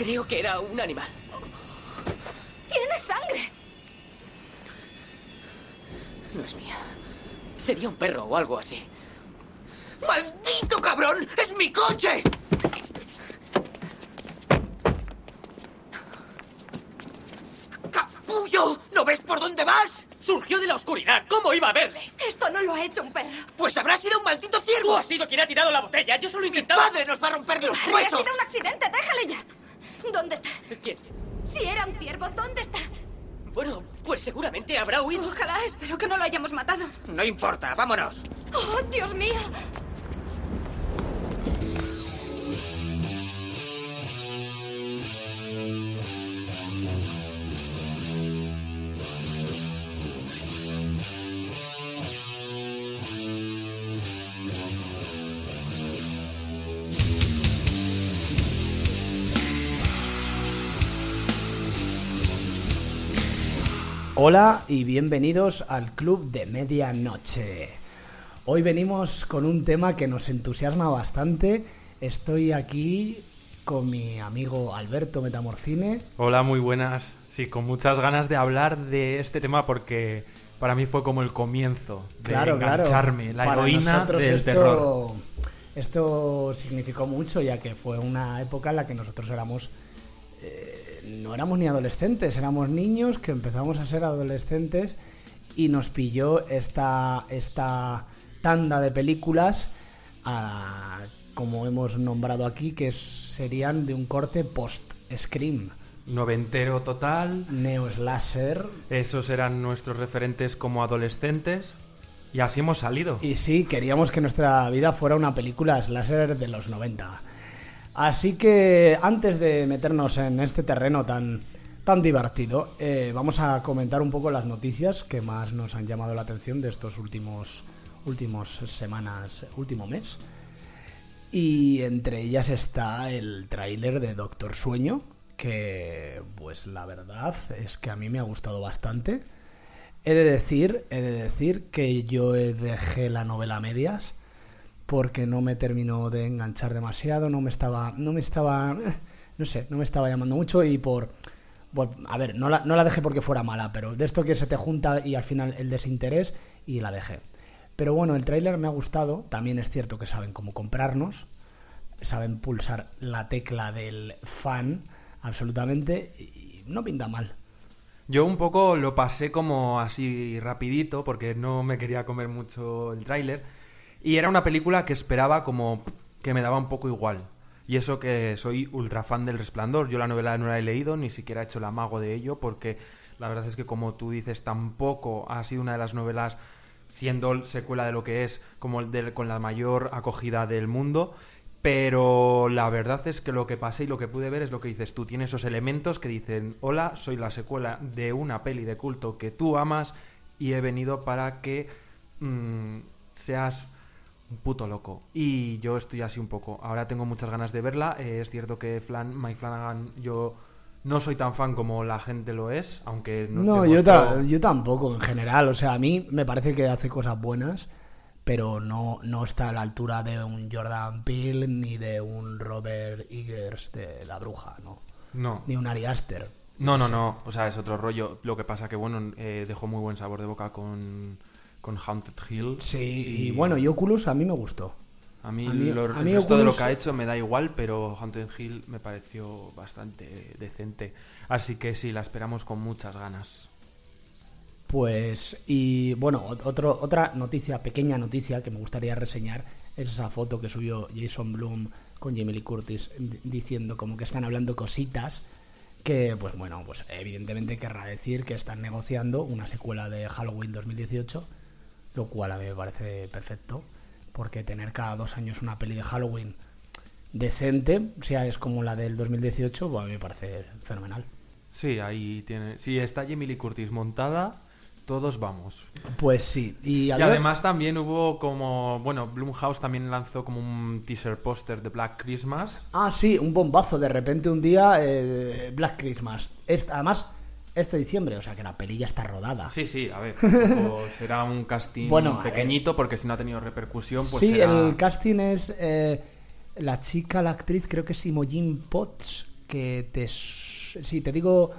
Creo que era un animal. ¡Tienes sangre! No es mía. Sería un perro o algo así. ¡Maldito cabrón! ¡Es mi coche! ¡Capullo! ¿No ves por dónde vas? Surgió de la oscuridad. ¿Cómo iba a verle? Esto no lo ha hecho un perro. Pues habrá sido un maldito ciervo. Tú has sido quien ha tirado la botella. Yo solo Mi intentaba... padre nos va a romper los Harry, ha sido un accidente, déjale ya. ¿Dónde está? ¿Quién? Si era un ciervo, ¿dónde está? Bueno, pues seguramente habrá huido. Ojalá, espero que no lo hayamos matado. No importa, vámonos. ¡Oh, Dios mío! Hola y bienvenidos al Club de Medianoche. Hoy venimos con un tema que nos entusiasma bastante. Estoy aquí con mi amigo Alberto Metamorcine. Hola, muy buenas. Sí, con muchas ganas de hablar de este tema porque para mí fue como el comienzo de Claro, claro. engancharme, la Para heroína del esto, terror. Esto significó mucho ya que fue una época en la que nosotros éramos no éramos ni adolescentes, éramos niños que empezamos a ser adolescentes y nos pilló esta, esta tanda de películas, a- como hemos nombrado aquí, que serían de un corte post-Scream. Noventero total. Neo Slasher. Esos eran nuestros referentes como adolescentes. Y así hemos salido. Y sí, queríamos que nuestra vida fuera una película slasher de los 90. Así que antes de meternos en este terreno tan, tan divertido, eh, vamos a comentar un poco las noticias que más nos han llamado la atención de estos últimos, últimos semanas, último mes. Y entre ellas está el tráiler de Doctor Sueño, que pues la verdad es que a mí me ha gustado bastante. He de decir, he de decir que yo dejé la novela a medias porque no me terminó de enganchar demasiado, no me estaba, no me estaba, no sé, no me estaba llamando mucho y por, por- a ver, no la, no la dejé porque fuera mala, pero de esto que se te junta y al final el desinterés y la dejé. Pero bueno, el tráiler me ha gustado, también es cierto que saben cómo comprarnos, saben pulsar la tecla del fan absolutamente y no pinta mal. Yo un poco lo pasé como así rapidito porque no me quería comer mucho el tráiler y era una película que esperaba como que me daba un poco igual. Y eso que soy ultra fan del Resplandor. Yo la novela no la he leído, ni siquiera he hecho el amago de ello porque la verdad es que como tú dices tampoco ha sido una de las novelas siendo secuela de lo que es como el del- con la mayor acogida del mundo. Pero la verdad es que lo que pasé y lo que pude ver es lo que dices tú. Tiene esos elementos que dicen, hola, soy la secuela de una peli de culto que tú amas y he venido para que mm, seas un puto loco. Y yo estoy así un poco. Ahora tengo muchas ganas de verla. Eh, es cierto que Flan, Mike Flanagan, yo no soy tan fan como la gente lo es, aunque no, No, yo, ta- yo tampoco en general. O sea, a mí me parece que hace cosas buenas, pero no, no está a la altura de un Jordan Peele ni de un Robert Eggers de La Bruja, ¿no? No. Ni un Ari Aster. No, no, no. O sea, es otro rollo. Lo que pasa que, bueno, eh, dejó muy buen sabor de boca con, con Haunted Hill. Sí, y, bueno, y Oculus a mí me gustó. A mí, a mí- lo, a el mí resto de lo que ha hecho me da igual, pero Haunted Hill me pareció bastante decente. Así que sí, la esperamos con muchas ganas. Pues, y bueno, ot- otro, otra noticia, pequeña noticia que me gustaría reseñar es esa foto que subió Jason Bloom con Jamie Lee Curtis di- diciendo como que están hablando cositas que, pues bueno, pues evidentemente querrá decir que están negociando una secuela de Halloween 2018, lo cual a mí me parece perfecto, porque tener cada dos años una peli de Halloween decente, o sea, es como la del 2018, pues a mí me parece fenomenal. Sí, ahí tiene. Si está Jamie Lee Curtis montada, todos vamos. Pues sí, y, Y además también hubo como. Bueno, Blumhouse también lanzó como un teaser póster de Black Christmas. Ah, sí, un bombazo. De repente un día, eh, Black Christmas. Es- además, este diciembre, o sea que la peli ya está rodada. Sí, sí, a ver. será un casting Bueno, pequeñito porque si no ha tenido repercusión, pues sí, será- el casting es. eh, la chica, la actriz, creo que es Imogen Potts, que te... Si te digo,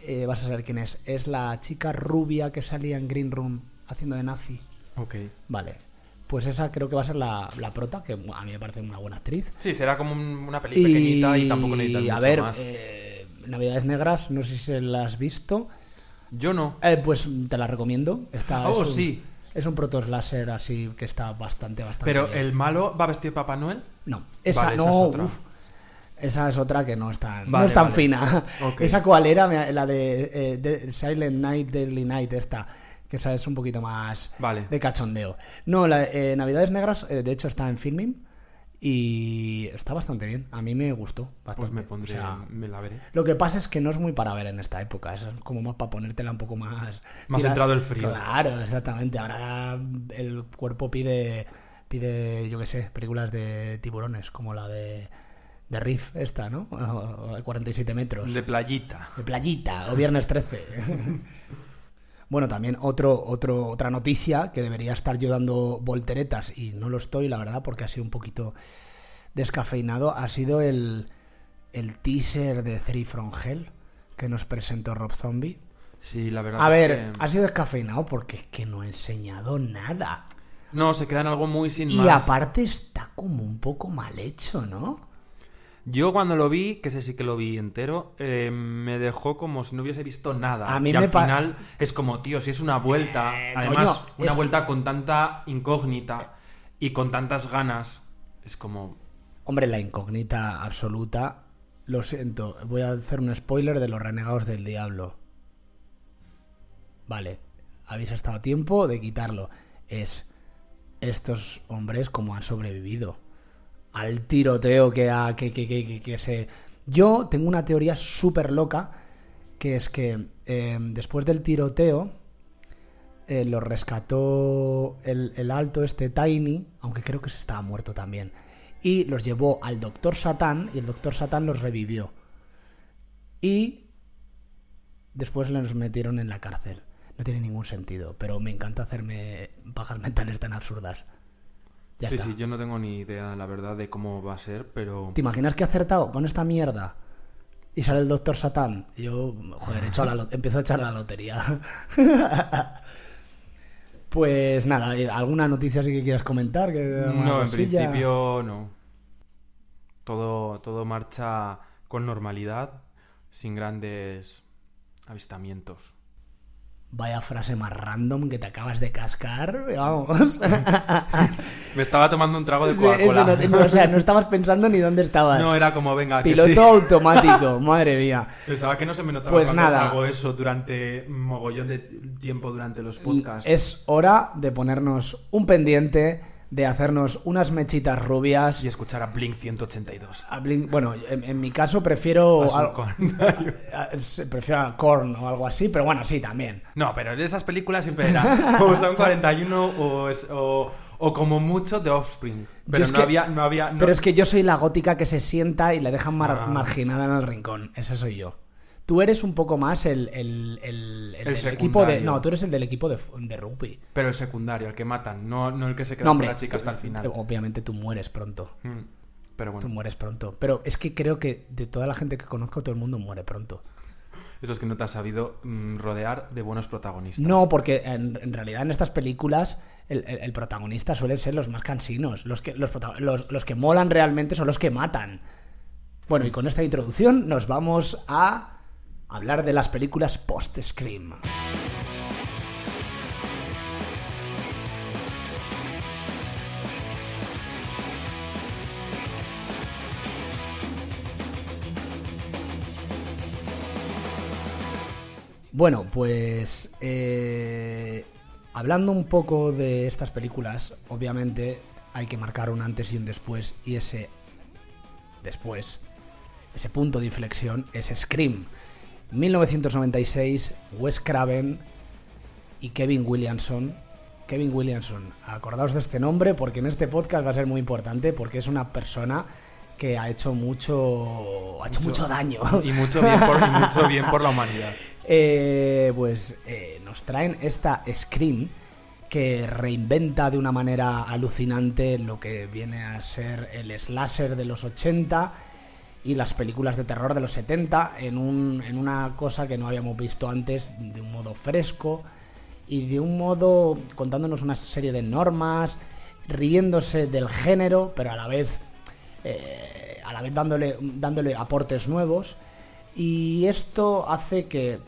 eh, vas a saber quién es. Es la chica rubia que salía en Green Room haciendo de nazi. Ok. Vale. Pues esa creo que va a ser la, la prota, que a mí me parece una buena actriz. Sí, será como un- una peli pequeñita y tampoco necesitas mucho a ver, más. eh, Navidades Negras, no sé si la has visto. Yo no. Eh, pues te la recomiendo. Está, Oh, es un, sí. Es un proto slasher así que está bastante, bastante Pero bien. el malo va vestido de Papá Noel. No, esa Vale, no. esa es otra. uf. Esa es otra que no es tan, no es tan vale. fina. ¿Esa cuál era? La de, eh, de Silent Night, Deadly Night, esta. Que esa es un poquito más Vale. de cachondeo. No, la, eh, Navidades Negras, eh, de hecho, está en filming. Y está bastante bien. A mí me gustó bastante. Pues me pondré, O sea, me la veré. lo que pasa es que no es muy para ver en esta época. Es como más para ponértela un poco más. Más entrado el frío. Claro, exactamente. Ahora el cuerpo pide, pide yo qué sé, películas de tiburones, como la de, de Riff, esta, ¿no? O- o 47 metros. De playita. De playita, o viernes 13. bueno, también otro, otro, otra noticia que debería estar yo dando volteretas y no lo estoy, la verdad, porque ha sido un poquito descafeinado, ha sido el, el teaser de Three from Hell que nos presentó Rob Zombie. Sí, la verdad A es ver, que- ha sido descafeinado porque es que no ha enseñado nada. No, se queda en algo muy sin Y más. aparte está como un poco mal hecho, ¿no? Yo cuando lo vi, que ese sí que lo vi entero, eh, me dejó como si no hubiese visto nada. A mí y me al final es como, tío, si es una vuelta, Eh, además coño, una vuelta con tanta incógnita y con tantas ganas, es como... Hombre, la incógnita absoluta. Lo siento, voy a hacer un spoiler de los renegados del diablo. Vale, habéis estado a tiempo de quitarlo. Es estos hombres como han sobrevivido al tiroteo que, ha, que, que, que, que- se... Yo tengo una teoría súper loca, que es que eh, después del tiroteo eh, lo rescató el, alto este Tiny, aunque creo que se estaba muerto también, y los llevó al Doctor Satán y el Doctor Satán los revivió. Y después los metieron en la cárcel. No tiene ningún sentido, pero me encanta hacerme pajas mentales tan absurdas. Ya sí, está. sí, yo no tengo ni idea, la verdad, de cómo va a ser, pero... ¿Te imaginas que he acertado con esta mierda? Y sale el Doctor Satán. Y yo, joder, a la empiezo a echar la lotería. pues nada, ¿eh? ¿alguna noticia así que quieras comentar? No, en principio no. Todo, todo marcha con normalidad, sin grandes avistamientos. Vaya frase más random que te acabas de cascar. Vamos. Me estaba tomando un trago de Coca-Cola. no, o sea, no estabas pensando ni dónde estabas. No, era como, venga, que Piloto sí. automático, madre mía. Pensaba que no se me notaba Pues cuando nada. hago eso durante mogollón de tiempo durante los podcasts. Es hora de ponernos un pendiente, de hacernos unas mechitas rubias. Y escuchar a Blink 182. A Blink- bueno, en, en mi caso prefiero. A a- prefiero a Korn o algo así, pero bueno, sí, también. No, pero en esas películas siempre eran o son 41 o, es- o, o como mucho The Offspring. Pero no, que- había, no había... no- Pero es que yo soy la gótica que se sienta y le dejan mar- Ah. marginada en el rincón. Ese soy yo. Tú eres un poco más el, el, el- el del equipo de. No, tú eres el del equipo de, de rugby. Pero el secundario, el que matan, no, no el que se queda No, con la chica hasta el final. Obviamente tú mueres pronto. Mm, Pero Tú bueno, mueres pronto. Pero es que creo que de toda la gente que conozco, todo el mundo muere pronto. eso es que no te has sabido mm, rodear de buenos protagonistas. No, porque en, en realidad en estas películas el, el- el protagonista suelen ser los más cansinos. Los que, los- los que molan realmente son los que matan. Bueno, y con esta introducción nos vamos a hablar de las películas post-Scream. Bueno, pues eh, hablando un poco de estas películas, obviamente hay que marcar un antes y un después, y ese después, ese punto de inflexión es Scream. 1996, Wes Craven y Kevin Williamson. Kevin Williamson, acordaos de este nombre porque en este podcast va a ser muy importante porque es una persona que ha hecho mucho, ha hecho mucho, daño. Y mucho bien por, y mucho bien por la humanidad. Eh, pues eh, nos traen esta Scream que reinventa de una manera alucinante lo que viene a ser el slasher de los 80 y las películas de terror de los 70 en, un, en una cosa que no habíamos visto antes de un modo fresco y de un modo contándonos una serie de normas, riéndose del género, pero a la vez, eh, a la vez dándole, dándole aportes nuevos. Y esto hace que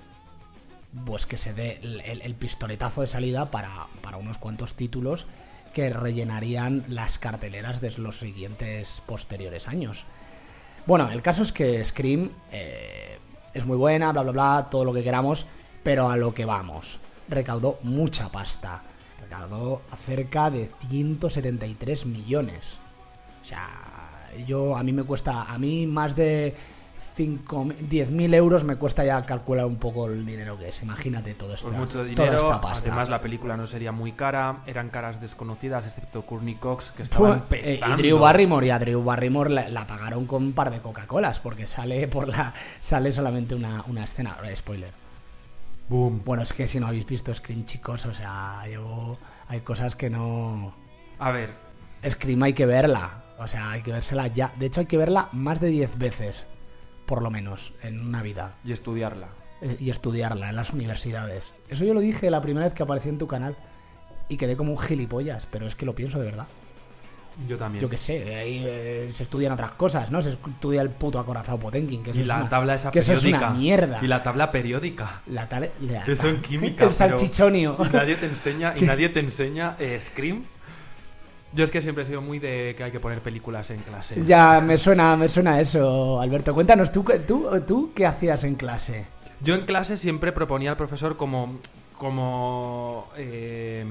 pues que se dé el, el- pistoletazo de salida para, para unos cuantos títulos que rellenarían las carteleras de los siguientes posteriores años. Bueno, el caso es que Scream eh, es muy buena, bla, bla, bla, todo lo que queramos, pero a lo que vamos. Recaudó mucha pasta. Recaudó cerca de 173 millones. O sea, yo, a mí me cuesta, a mí más de 5, 10.000 euros me cuesta ya calcular un poco el dinero que es. Imagínate todo esto. Pues mucho toda dinero, esta pasta. además la película no sería muy cara, eran caras desconocidas, excepto Courtney Cox, que estaba Fue- eh, empezando. y Drew Barrymore, y a Drew Barrymore la, la pagaron con un par de Coca-Colas, porque sale por la sale solamente una, una escena. Spoiler. Boom. Bueno, es que si no habéis visto Scream, chicos, o sea, yo hay cosas que no. A ver, Scream hay que verla, o sea, hay que vérsela ya. De hecho, hay que verla más de 10 veces, por lo menos, en una vida. y estudiarla. eh, Y estudiarla en las universidades. Eso yo lo dije la primera vez que aparecí en tu canal. Y quedé como un gilipollas, pero es que lo pienso de verdad. Yo también. Yo qué sé, ahí eh, se estudian otras cosas, ¿no? Se estudia el puto acorazado Potenkin, que eso y es la una, tabla esa que eso es periódica. una mierda. Y la tabla periódica. La tal- la- Eso en química. El pero- salchichonio. Y nadie te enseña, y nadie te enseña eh, Scream. Yo es que siempre he sido muy de que hay que poner películas en clase. Ya me suena, me suena eso, Alberto. Cuéntanos, ¿tú, tú, tú qué hacías en clase? Yo en clase siempre proponía al profesor como. como. eh,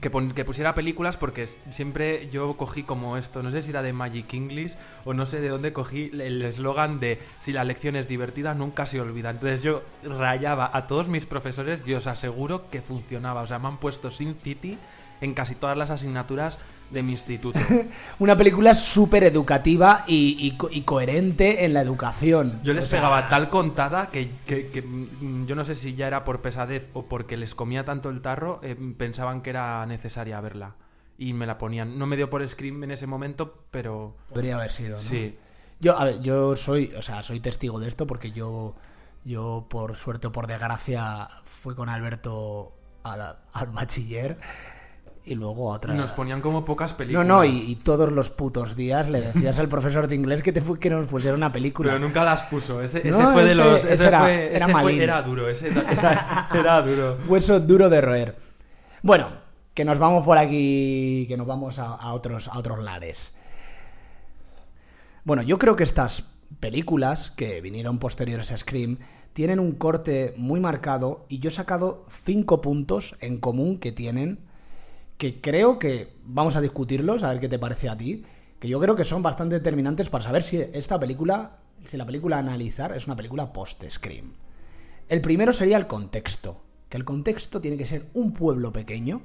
que, pon- que pusiera películas porque siempre yo cogí como esto, no sé si era de Magic English o no sé de dónde cogí el eslogan de si la lección es divertida nunca se olvida. Entonces yo rayaba a todos mis profesores y os aseguro que funcionaba. O sea, me han puesto Sin City en casi todas las asignaturas de mi instituto. Una película súper educativa y, y co- y coherente en la educación. Yo les O sea, pegaba tal contada que, que- que, mm, yo no sé si ya era por pesadez o porque les comía tanto el tarro, eh, pensaban que era necesaria verla. Y me la ponían. No me dio por Scream en ese momento, pero Podría haber sido, ¿no? sí. Yo, a ver, yo soy, o sea, soy testigo de esto porque yo, yo por suerte o por desgracia, fui con Alberto al, al bachiller y luego otra. Y nos ponían como pocas No, películas. no, y, y todos los putos días le decías al profesor de inglés que, te fu- que nos pusiera una película. Pero nunca las puso. Ese, No, ese fue de los. ese Ese, era- fue, era fue- duro. Ese era, era duro. Hueso duro de roer. Bueno, que nos vamos por aquí, que nos vamos a, a otros, a otros lares. Bueno, yo creo que estas películas que vinieron posteriores a Scream tienen un corte muy marcado y yo he sacado cinco puntos en común que tienen que creo que vamos a discutirlos, a ver qué te parece a ti, que yo creo que son bastante determinantes para saber si esta película, si la película a analizar es una película post-Scream. El primero sería el contexto, que el contexto tiene que ser un pueblo pequeño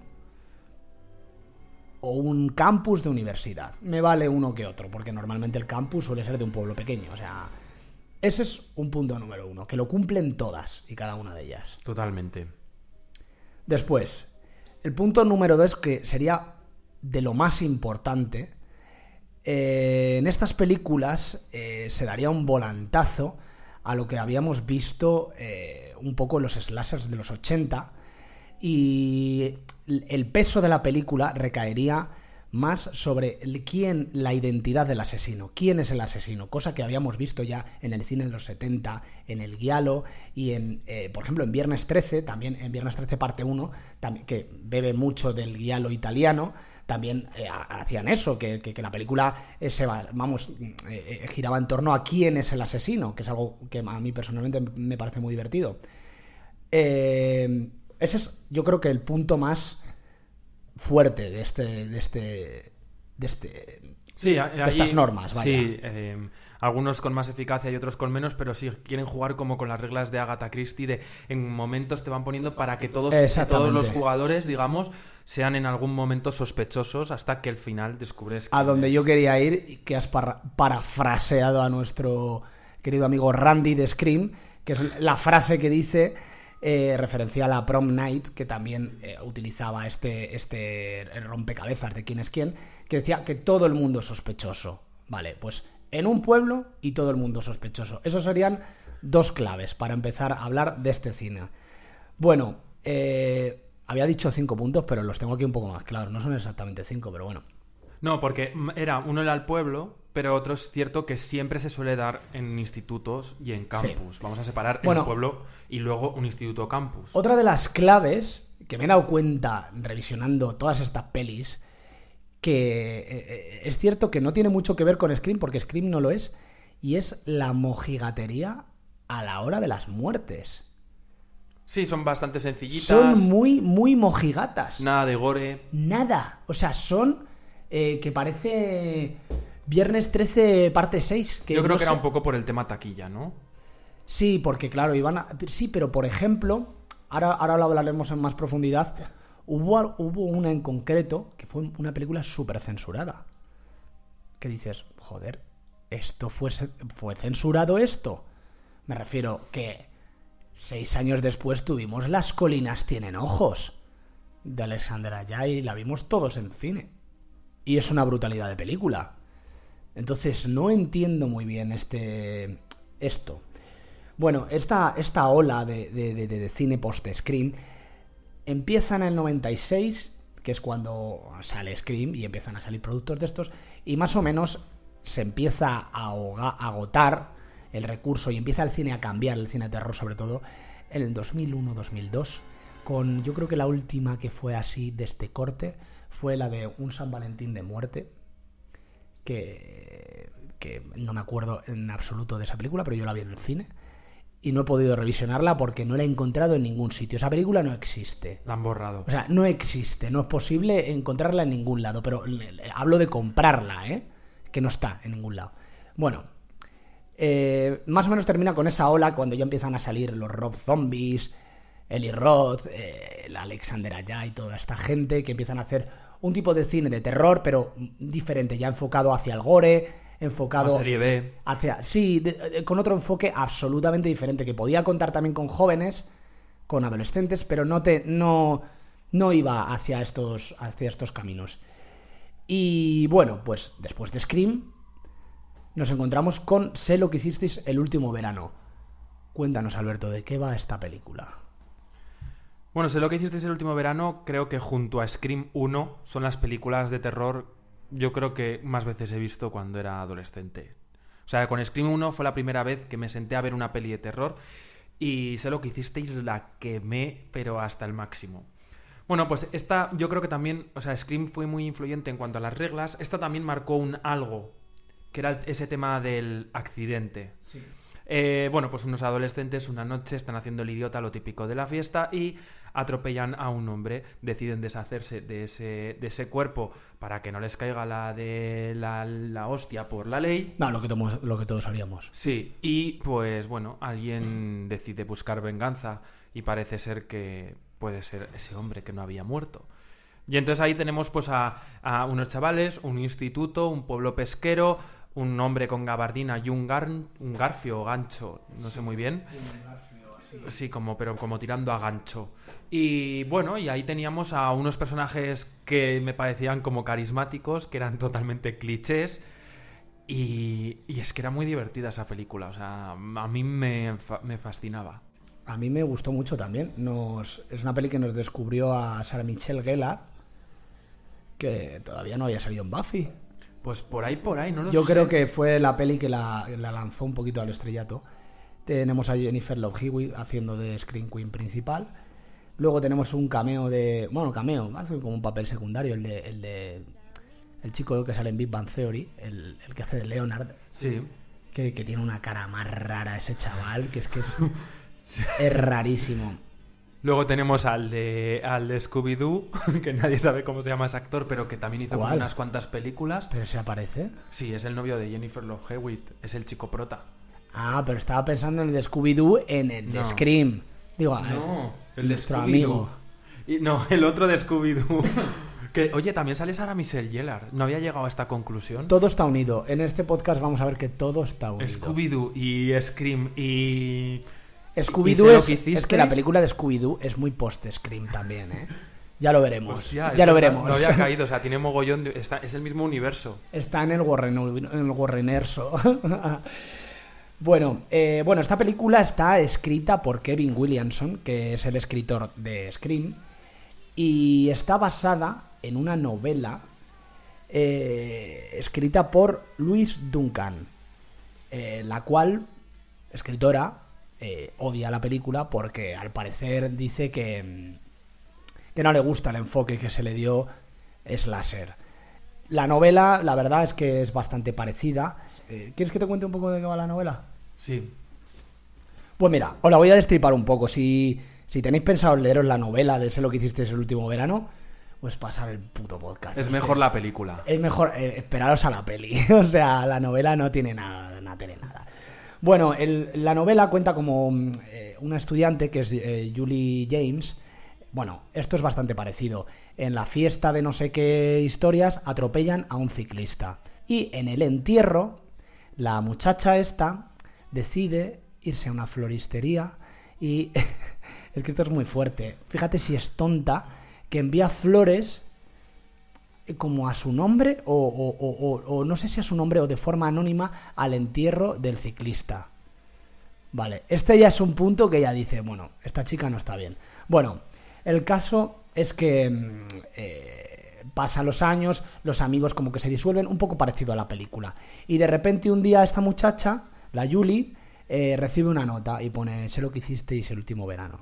o un campus de universidad. Me vale uno que otro, porque normalmente el campus suele ser de un pueblo pequeño, o sea, ese es un punto número uno, que lo cumplen todas y cada una de ellas. Totalmente. Después, el punto número dos, que sería de lo más importante, eh, en estas películas eh, se daría un volantazo a lo que habíamos visto eh, un poco en los slashers de los 80 y el peso de la película recaería más sobre quién, la identidad del asesino, quién es el asesino, cosa que habíamos visto ya en el cine de los 70, en El Guialo y en, eh, por ejemplo, en Viernes 13, también en Viernes 13 parte 1, también, que bebe mucho del Guialo italiano, también eh, ha- hacían eso, que, que- la película eh, se va, vamos, giraba en torno a quién es el asesino, que es algo que a mí personalmente me parece muy divertido. Ese es, yo creo que el punto más fuerte de este, de este, de este, Sí, de estas normas, vaya. Sí, eh, algunos con más eficacia y otros con menos, pero sí quieren jugar como con las reglas de Agatha Christie, de en momentos te van poniendo para que todos, todos los jugadores, digamos, sean en algún momento sospechosos hasta que al final descubres a donde yo quería ir, que has parafraseado a nuestro querido amigo Randy de Scream, que es la frase que dice eh, referencia a la Prom Night, que también eh, utilizaba este, este rompecabezas de quién es quién, que decía que todo el mundo es sospechoso. Vale, pues en un pueblo y todo el mundo sospechoso. Esos serían dos claves para empezar a hablar de este cine. Bueno, eh, había dicho cinco puntos, pero los tengo aquí un poco más claros. No son exactamente cinco, pero bueno. No, porque era uno era el pueblo, pero otro es cierto que siempre se suele dar en institutos y en campus. Vamos a separar Bueno. el pueblo y luego un instituto campus. Otra de las claves que me he dado cuenta revisionando todas estas pelis, que eh, eh, es cierto que no tiene mucho que ver con Scream, porque Scream no lo es, y es la mojigatería a la hora de las muertes. Sí, son bastante sencillitas. Son muy, muy mojigatas. Nada de gore. Nada. O sea, son eh, que parece Viernes 13, parte 6. Que Yo creo no que era sé- un poco por el tema taquilla, ¿no? Sí, porque claro, iban a... Sí, pero por ejemplo, ahora, ahora lo hablaremos en más profundidad, hubo, hubo una en concreto que fue una película súper censurada. Que dices, joder, ¿esto fue, fue censurado esto? Me refiero que seis años después tuvimos Las colinas tienen ojos de Alexander Ayay, la vimos todos en cine. Y es una brutalidad de película. Entonces no entiendo muy bien este esto. Bueno, esta, esta ola de, de- de- cine post-Scream empieza en el 96, que es cuando sale Scream y empiezan a salir productos de estos, y más o menos se empieza a a agotar el recurso y empieza el cine a cambiar, el cine de terror sobre todo, en el 2001-2002, con yo creo que la última que fue así de este corte fue la de Un San Valentín de muerte, que, que no me acuerdo en absoluto de esa película, pero yo la vi en el cine. Y no he podido revisionarla porque no la he encontrado en ningún sitio. Esa película no existe. La han borrado. O sea, no existe, no es posible encontrarla en ningún lado, pero hablo de comprarla, ¿eh? Que no está en ningún lado. Bueno, eh, más o menos termina con esa ola cuando ya empiezan a salir los Rob Zombies, Eli Roth, eh, el Alexander Aya y toda esta gente que empiezan a hacer un tipo de cine de terror, pero diferente, ya enfocado hacia el gore, enfocado La serie B. hacia sí, de- de- con otro enfoque absolutamente diferente que podía contar también con jóvenes, con adolescentes, pero no te no no iba hacia estos hacia estos caminos. Y bueno, pues después de Scream nos encontramos con Sé lo que hicisteis el último verano. Cuéntanos, Alberto, ¿de qué va esta película? Bueno, sé lo que hicisteis el último verano, creo que junto a Scream 1 son las películas de terror yo creo que más veces he visto cuando era adolescente. O sea, con Scream 1 fue la primera vez que me senté a ver una peli de terror y sé lo que hicisteis, la quemé, pero hasta el máximo. Bueno, pues esta yo creo que también, o sea, Scream fue muy influyente en cuanto a las reglas. Esta también marcó un algo, que era ese tema del accidente. Eh, bueno, pues unos adolescentes una noche están haciendo el idiota, lo típico de la fiesta, y atropellan a un hombre. Deciden deshacerse de ese, de ese cuerpo para que no les caiga la de la, la hostia por la ley. No, lo que, tomo- lo que todos haríamos. Sí, y pues bueno, alguien decide buscar venganza y parece ser que puede ser ese hombre que no había muerto. Y entonces ahí tenemos pues a, a unos chavales, un instituto, un pueblo pesquero, un hombre con gabardina y un, gar- un garfio o gancho, no sé muy bien. Sí, como, pero como tirando a gancho. Y bueno, y ahí teníamos a unos personajes que me parecían como carismáticos, que eran totalmente clichés. Y, y es que era muy divertida esa película, o sea, a mí me, me fascinaba. A mí me gustó mucho también. Nos, es una peli que nos descubrió a Sarah Michelle Gellar, que todavía no había salido en Buffy. Pues por ahí, por ahí, no lo Yo sé. creo que fue la peli que la, la lanzó un poquito al estrellato. Tenemos a Jennifer Love Hewitt haciendo de Screen Queen principal. Luego tenemos un cameo de. Bueno, cameo, hace como un papel secundario, el de. El, de, el chico que sale en Big Bang Theory, el, el que hace de Leonard, Sí. que, que tiene una cara más rara ese chaval, que es que es, es rarísimo. Luego tenemos al de, al de Scooby-Doo, que nadie sabe cómo se llama ese actor, pero que también hizo unas cuantas películas. Pero se aparece. Sí, es el novio de Jennifer Love Hewitt, es el chico prota. Ah, pero estaba pensando en el de Scooby-Doo en el de No. Scream. Digo, ah, No, el de nuestro Scooby-Doo. no, el otro de Scooby-Doo. que, oye, también sale Sarah Michelle Gellar. No había llegado a esta conclusión. Todo está unido. En este podcast vamos a ver que todo está unido. Scooby-Doo y Scream y Scooby-Doo es, que es que hicisteis. la película de Scooby-Doo es muy post-Scream también, ¿eh? Ya lo veremos. Hostia, ya lo veremos. No había caído, o sea, tiene mogollón de... está- es el mismo universo. Está en el, Warren, en el Warrenerso. bueno, eh, bueno, esta película está escrita por Kevin Williamson, que es el escritor de Scream, y está basada en una novela eh, escrita por Louise Duncan, eh, la cual, escritora, eh, odia la película porque al parecer dice que, mm, que no le gusta el enfoque que se le dio slasher. La novela, la verdad es que es bastante parecida. Eh, ¿Quieres que te cuente un poco de qué va la novela? Sí. Pues mira, os la voy a destripar un poco. Si, si tenéis pensado en leeros la novela de Sé lo que hicisteis el último verano, pues pasar el puto podcast. Es mejor la película. Es mejor eh, esperaros a la peli. o sea, la novela no tiene nada, no tiene nada. Bueno, la novela cuenta como mm, eh, una estudiante que es eh, Julie James. Bueno, esto es bastante parecido. En la fiesta de no sé qué historias atropellan a un ciclista. Y en el entierro, la muchacha esta decide irse a una floristería y es que esto es muy fuerte. Fíjate si es tonta que envía flores como a su nombre o, o- o- o- no sé si a su nombre o de forma anónima al entierro del ciclista. Vale, este ya es un punto que ya dice, bueno, esta chica no está bien. Bueno, el caso es que mm, eh, pasan los años, los amigos como que se disuelven, un poco parecido a la película. Y de repente un día esta muchacha, la Julie, eh, recibe una nota y pone, sé lo que hicisteis el último verano.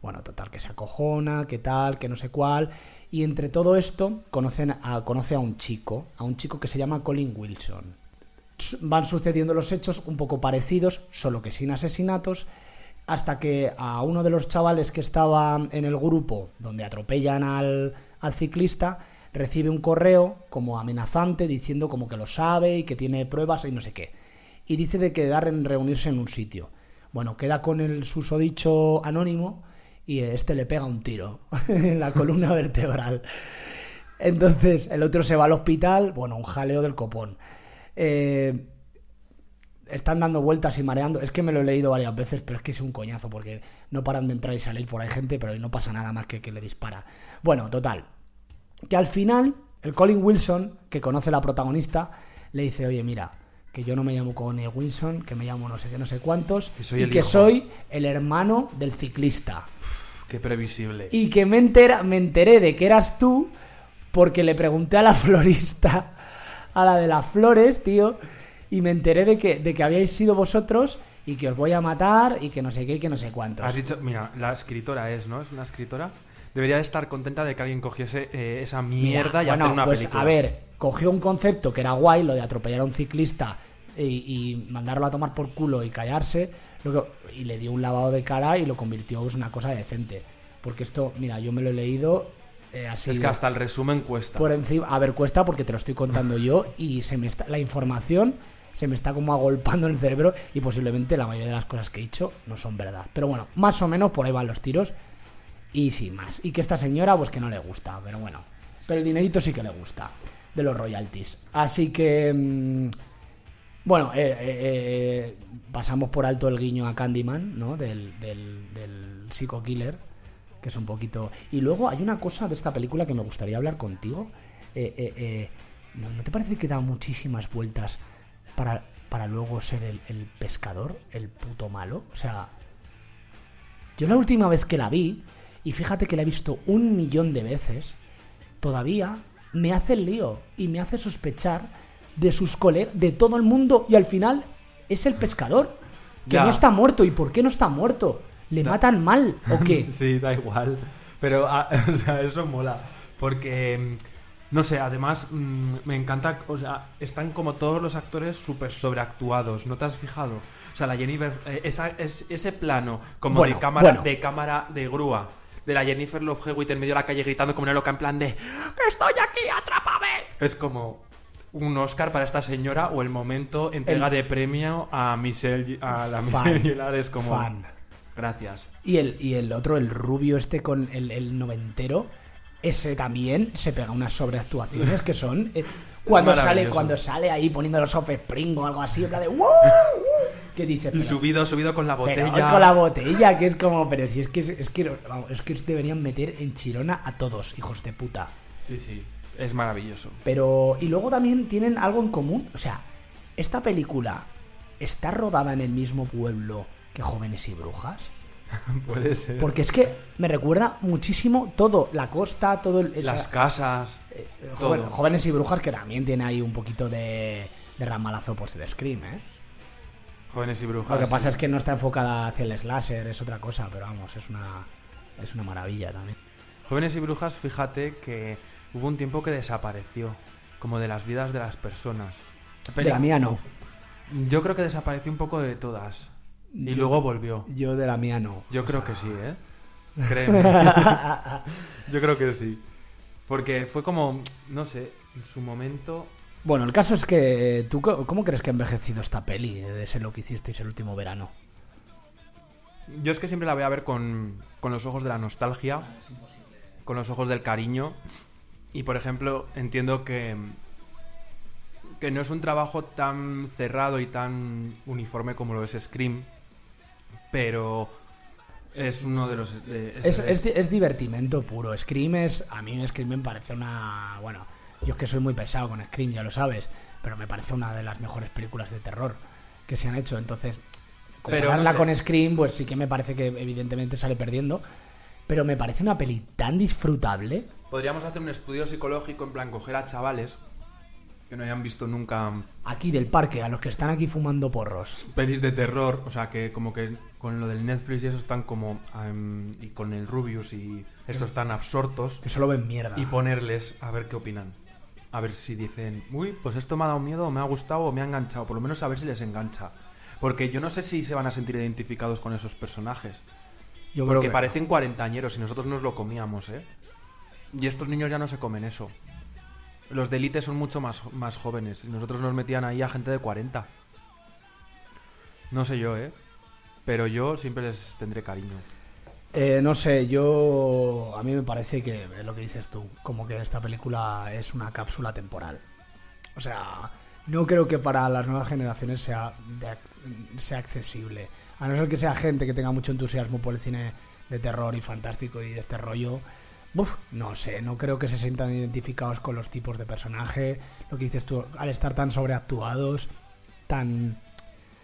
Bueno, total, que se acojona, que tal, que no sé cuál. Y entre todo esto conocen a, conoce a un chico, a un chico que se llama Colin Wilson. Van sucediendo los hechos un poco parecidos, solo que sin asesinatos, hasta que a uno de los chavales que estaba en el grupo donde atropellan al, al ciclista recibe un correo como amenazante diciendo como que lo sabe y que tiene pruebas y no sé qué. Y dice de quedar en reunirse en un sitio. Bueno, queda con el susodicho anónimo y este le pega un tiro en la columna vertebral. Entonces el otro se va al hospital, bueno, un jaleo del copón. Eh, están dando vueltas y mareando. Es que me lo he leído varias veces, pero es que es un coñazo porque no paran de entrar y salir por ahí gente, pero no pasa nada más que que le dispara. Bueno, total. Que al final, el Colin Wilson, que conoce a la protagonista, le dice, oye, mira, que yo no me llamo Colin Wilson, que me llamo no sé qué, no sé cuántos, Que y que hijo". soy el hermano del ciclista. Qué previsible. Y que me, entera, me enteré de que eras tú porque le pregunté a la florista, a la de las flores, tío, y me enteré de que, de que habíais sido vosotros y que os voy a matar y que no sé qué y que no sé cuántos. Has dicho, mira, la escritora es, ¿no? Es una escritora. Debería de estar contenta de que alguien cogiese eh, esa Mira, mierda y bueno, hacer una pues, película. A ver, cogió un concepto que era guay, lo de atropellar a un ciclista y, y mandarlo a tomar por culo y callarse, y le dio un lavado de cara y lo convirtió en una cosa decente. Porque esto, mira, yo me lo he leído eh, así. es que hasta el resumen cuesta. por encima. A ver, cuesta porque te lo estoy contando yo y se me está, la información se me está como agolpando en el cerebro y posiblemente la mayoría de las cosas que he dicho no son verdad. Pero bueno, más o menos por ahí van los tiros y sin más. Y que esta señora pues que no le gusta, pero bueno. Pero el dinerito sí que le gusta de los royalties. Así que... mm, bueno, eh, eh, eh, pasamos por alto el guiño a Candyman, ¿no? Del, del, del Psycho Killer, que es un poquito... Y luego hay una cosa de esta película que me gustaría hablar contigo. Eh, ¿no, no te parece que da muchísimas vueltas para, para luego ser el pescador, el puto malo? O sea, yo la última vez que la vi, y fíjate que la he visto un millón de veces, todavía me hace el lío y me hace sospechar de sus colegas, de todo el mundo, y al final es el pescador, que Ya. no está muerto. ¿Y por qué no está muerto? ¿Le Da- matan mal o qué? Sí, da igual. Pero ah, o sea, eso mola. Porque, mm, no sé, además mm, me encanta, o sea, están como todos los actores súper sobreactuados, ¿no te has fijado? O sea, la Jennifer, eh, esa, es- ese plano como Bueno, de cámara, bueno. de cámara de grúa. De la Jennifer Love Hewitt en medio de la calle gritando como una loca en plan de ¡Que estoy aquí, atrápame! Es como un Oscar para esta señora o el momento entrega El- de premio a Michelle a la. Michelle es como Fan. gracias. Y el, y el otro, el rubio este con el, el noventero, ese también se pega unas sobreactuaciones que son... eh, cuando sale cuando sale ahí poniendo los offspring o algo así, en plan de ¡wow! que dice, Y pero- subido, subido con la pero botella. con la botella, que es como, pero si es que es que vamos, es que deberían meter en Chirona a todos, hijos de puta. Sí, sí. Es maravilloso. Pero y luego también tienen algo en común, o sea, esta película está rodada en el mismo pueblo que Jóvenes y Brujas. Puede ser. Porque es que me recuerda muchísimo todo, la costa, todo el... Las casas. eh, todo. joven- jóvenes y brujas que también tiene ahí un poquito de, de ramalazo pues de Scream, ¿eh? Jóvenes y brujas. Lo que pasa sí. es que no está enfocada hacia el slasher, es otra cosa, pero vamos, es una es una maravilla también. Jóvenes y brujas, fíjate que hubo un tiempo que desapareció. Como de las vidas de las personas. De la mía no. Yo creo que desapareció un poco de todas. Y Yo- luego volvió. Yo de la mía no. Yo creo sea, que sí, ¿eh? Créeme. Yo creo que sí. Porque fue como, no sé, en su momento... Bueno, el caso es que tú ¿cómo crees que ha envejecido esta peli de ese lo que hicisteis el último verano? Yo es que siempre la voy a ver con, con los ojos de la nostalgia, con los ojos del cariño. Y por ejemplo, entiendo que, que no es un trabajo tan cerrado y tan uniforme como lo es Scream, pero es uno de los... de- Es, es, di- es divertimento puro. Scream es. A mí Scream me parece una. Bueno, yo es que soy muy pesado con Scream, ya lo sabes. Pero me parece una de las mejores películas de terror que se han hecho. Entonces, Pero, compararla no sé. con Scream, pues sí que me parece que evidentemente sale perdiendo. Pero me parece una peli tan disfrutable. Podríamos hacer un estudio psicológico en plan coger a chavales que no hayan visto nunca Aquí del parque, a los que están aquí fumando porros. pelis de terror, o sea que como que con lo del Netflix y eso están como em, y con el Rubius y estos están absortos Que solo ven mierda. y ponerles a ver qué opinan. A ver si dicen, uy, pues esto me ha dado miedo, o me ha gustado o me ha enganchado. Por lo menos a ver si les engancha. Porque yo no sé si se van a sentir identificados con esos personajes. Yo creo Porque que- parecen cuarentañeros y nosotros nos lo comíamos, ¿eh? Y estos niños ya no se comen eso. Los de élite son mucho más, más jóvenes. Y nosotros nos metían ahí a gente de 40. No sé yo, ¿eh? Pero yo siempre les tendré cariño. Eh, no sé, yo. A mí me parece que es lo que dices tú, como que esta película es una cápsula temporal. O sea, no creo que para las nuevas generaciones sea, sea accesible. A no ser que sea gente que tenga mucho entusiasmo por el cine de terror y fantástico y de este rollo. Uf, no sé, no creo que se sientan identificados con los tipos de personaje. Lo que dices tú, al estar tan sobreactuados, tan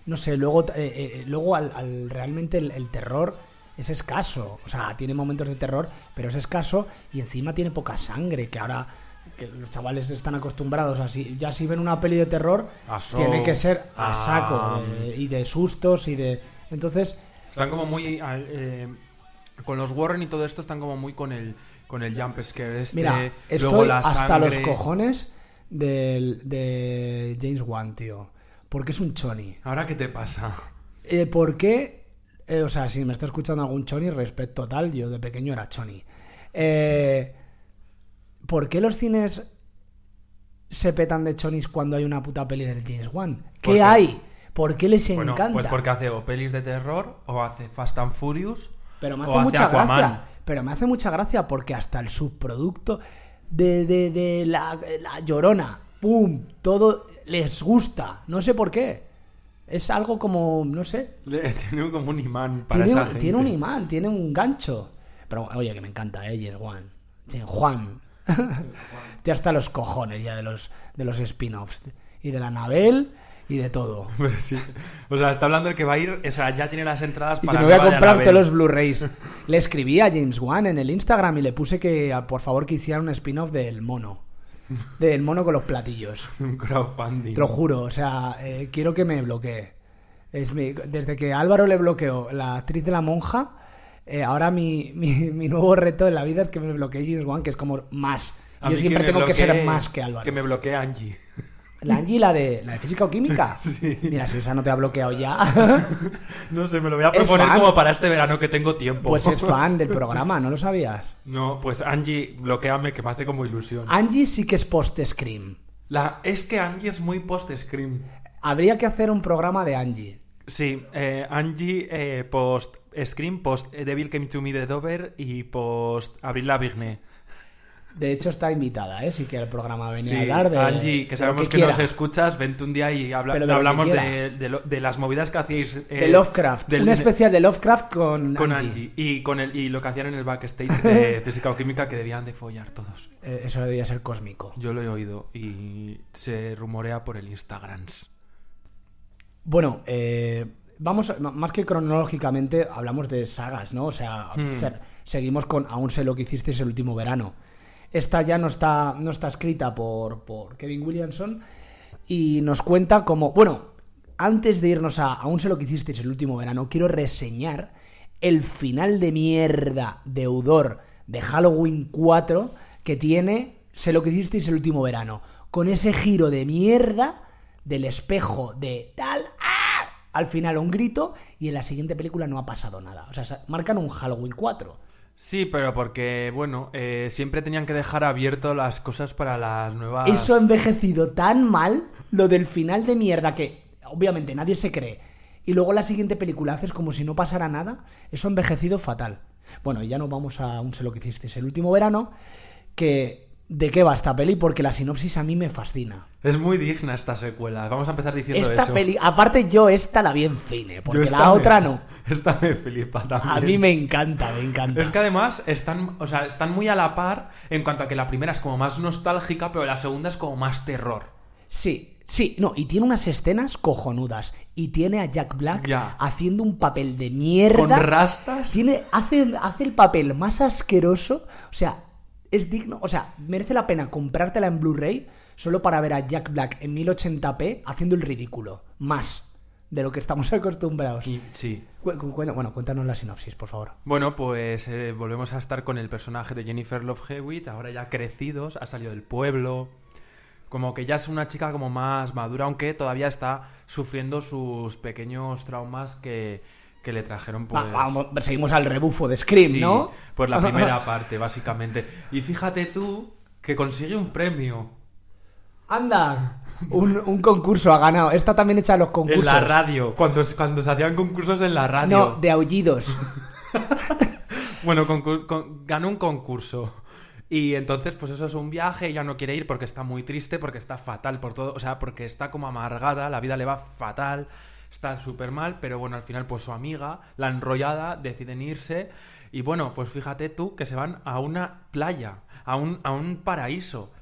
no sé, luego, eh, eh, luego al, al- realmente el, el terror es escaso. O sea, tiene momentos de terror, pero es escaso y encima tiene poca sangre, que ahora que los chavales están acostumbrados así. Ya si ven una peli de terror, tiene que ser a a- saco. eh, y de sustos y de... Entonces, Están como muy... con los Warren y todo esto están como muy con el, con el jump scare este. mira, luego estoy la hasta los cojones del, de James Wan, tío. Porque es un choni. ¿Ahora qué te pasa? Eh, ¿Por qué? Eh, o sea, si me está escuchando algún choni, respeto total, yo de pequeño era choni. Eh, ¿Por qué los cines se petan de chonis cuando hay una puta peli del James Wan? ¿Qué hay? ¿Por qué les Bueno, encanta? pues porque hace o pelis de terror o hace Fast and Furious Pero me o hace mucha Aquaman. gracia. Pero me hace mucha gracia porque hasta el subproducto de, de, de la, la llorona, ¡pum! Todo les gusta. No sé por qué. Es algo como, no sé, Tiene como un imán para tiene, esa gente. tiene un imán, tiene un gancho. Pero oye, que me encanta, ¿eh? James Juan. ya hasta los cojones ya de los, de los spin-offs. Y de la Anabel y de todo. Pero sí. O sea, está hablando el que va a ir, o sea, ya tiene las entradas Y que para me voy a comprar todos los Blu-rays. Le escribí a James Wan en el Instagram y le puse que a- por favor que hiciera un spin-off del mono. Del mono con los platillos. Un crowdfunding. Te lo juro, o sea, eh, quiero que me bloquee. Es mi- desde que Álvaro le bloqueó la actriz de la monja, eh, ahora mi, mi, mi nuevo reto en la vida es que me bloquee James Wan, que es como más. A Yo siempre tengo que ser bloquee- más que Álvaro. Que me bloquee Angie. La Angie, la de, la de física o química. Sí. Mira, si esa no te ha bloqueado ya, No sé, me lo voy a proponer fan. como para este verano que tengo tiempo. pues es fan del programa, ¿no lo sabías? No, pues Angie, bloqueame que me hace como ilusión. Angie sí que es post-scream. La... Es que Angie es muy post-scream. Habría que hacer un programa de Angie. Sí, eh, Angie eh, post-scream, post-Devil Came to Me de Dover y post-Abril Lavigne. De hecho, está invitada, ¿eh? Sí que el programa venía Sí, a hablar de. Angie, que sabemos lo que, quiera. nos escuchas, vente un día y habla- de que hablamos de, de lo- de las movidas que hacíais. eh, De Lovecraft. del- un especial de Lovecraft con, con Angie. Angie. Y, con el, y lo que hacían en el backstage de física o química que debían de follar todos. Eh, eso debía ser cósmico. Yo lo he oído y se rumorea por el Instagram. Bueno, eh, vamos, a- más que cronológicamente, hablamos de sagas, ¿no? O sea, Hmm. Seguimos con Aún sé lo que hicisteis el último verano. Esta ya no está, no está escrita por, por Kevin Williamson y nos cuenta como, bueno, antes de irnos a Aún sé lo que hicisteis el último verano, quiero reseñar el final de mierda deudor de Halloween 4 que tiene Sé lo que hicisteis el último verano. Con ese giro de mierda del espejo de tal, ¡ah! al final un grito y en la siguiente película no ha pasado nada. O sea, marcan un Halloween 4. Sí, pero porque, bueno, eh, siempre tenían que dejar abierto las cosas para las nuevas. Eso ha envejecido tan mal, lo del final de mierda que obviamente nadie se cree. Y luego la siguiente película haces como si no pasara nada. Eso ha envejecido fatal. Bueno, y ya nos vamos a un sé lo que hicisteis el último verano. Que. ¿De qué va esta peli? Porque la sinopsis a mí me fascina. Es muy digna esta secuela. Vamos a empezar diciendo Esta eso. peli, aparte yo esta la vi en cine, porque la me- otra no. Esta me flipa también. A mí me encanta, me encanta. Es que además están, o sea, están muy a la par en cuanto a que la primera es como más nostálgica, pero la segunda es como más terror. Sí, sí, no, y tiene unas escenas cojonudas. Y tiene a Jack Black Ya. haciendo un papel de mierda. Con rastas. Tiene, hace, hace el papel más asqueroso. O sea, es digno. O sea, merece la pena comprártela en Blu-ray solo para ver a Jack Black en 1080p haciendo el ridículo. Más de lo que estamos acostumbrados. Sí. Bueno, cuéntanos la sinopsis, por favor. Bueno, pues eh, volvemos a estar con el personaje de Jennifer Love Hewitt, ahora ya crecidos, ha salido del pueblo. Como que ya es una chica como más madura, aunque todavía está sufriendo sus pequeños traumas que, que le trajeron pues... Va- vamos, seguimos al rebufo de Scream, Sí, ¿no? Pues la primera parte, básicamente. Y fíjate tú que consigue un premio Anda, un, un concurso ha ganado. Esta también hecha los concursos. en la radio, cuando, cuando se hacían concursos en la radio. No, de aullidos. Bueno, con- ganó un concurso. Y entonces, pues eso es un viaje, ella no quiere ir porque está muy triste, porque está fatal por todo, o sea, porque está como amargada, la vida le va fatal, está súper mal, pero bueno, al final, pues su amiga, la enrollada, deciden irse. Y bueno, pues fíjate tú que se van a una playa, a un, a un paraíso.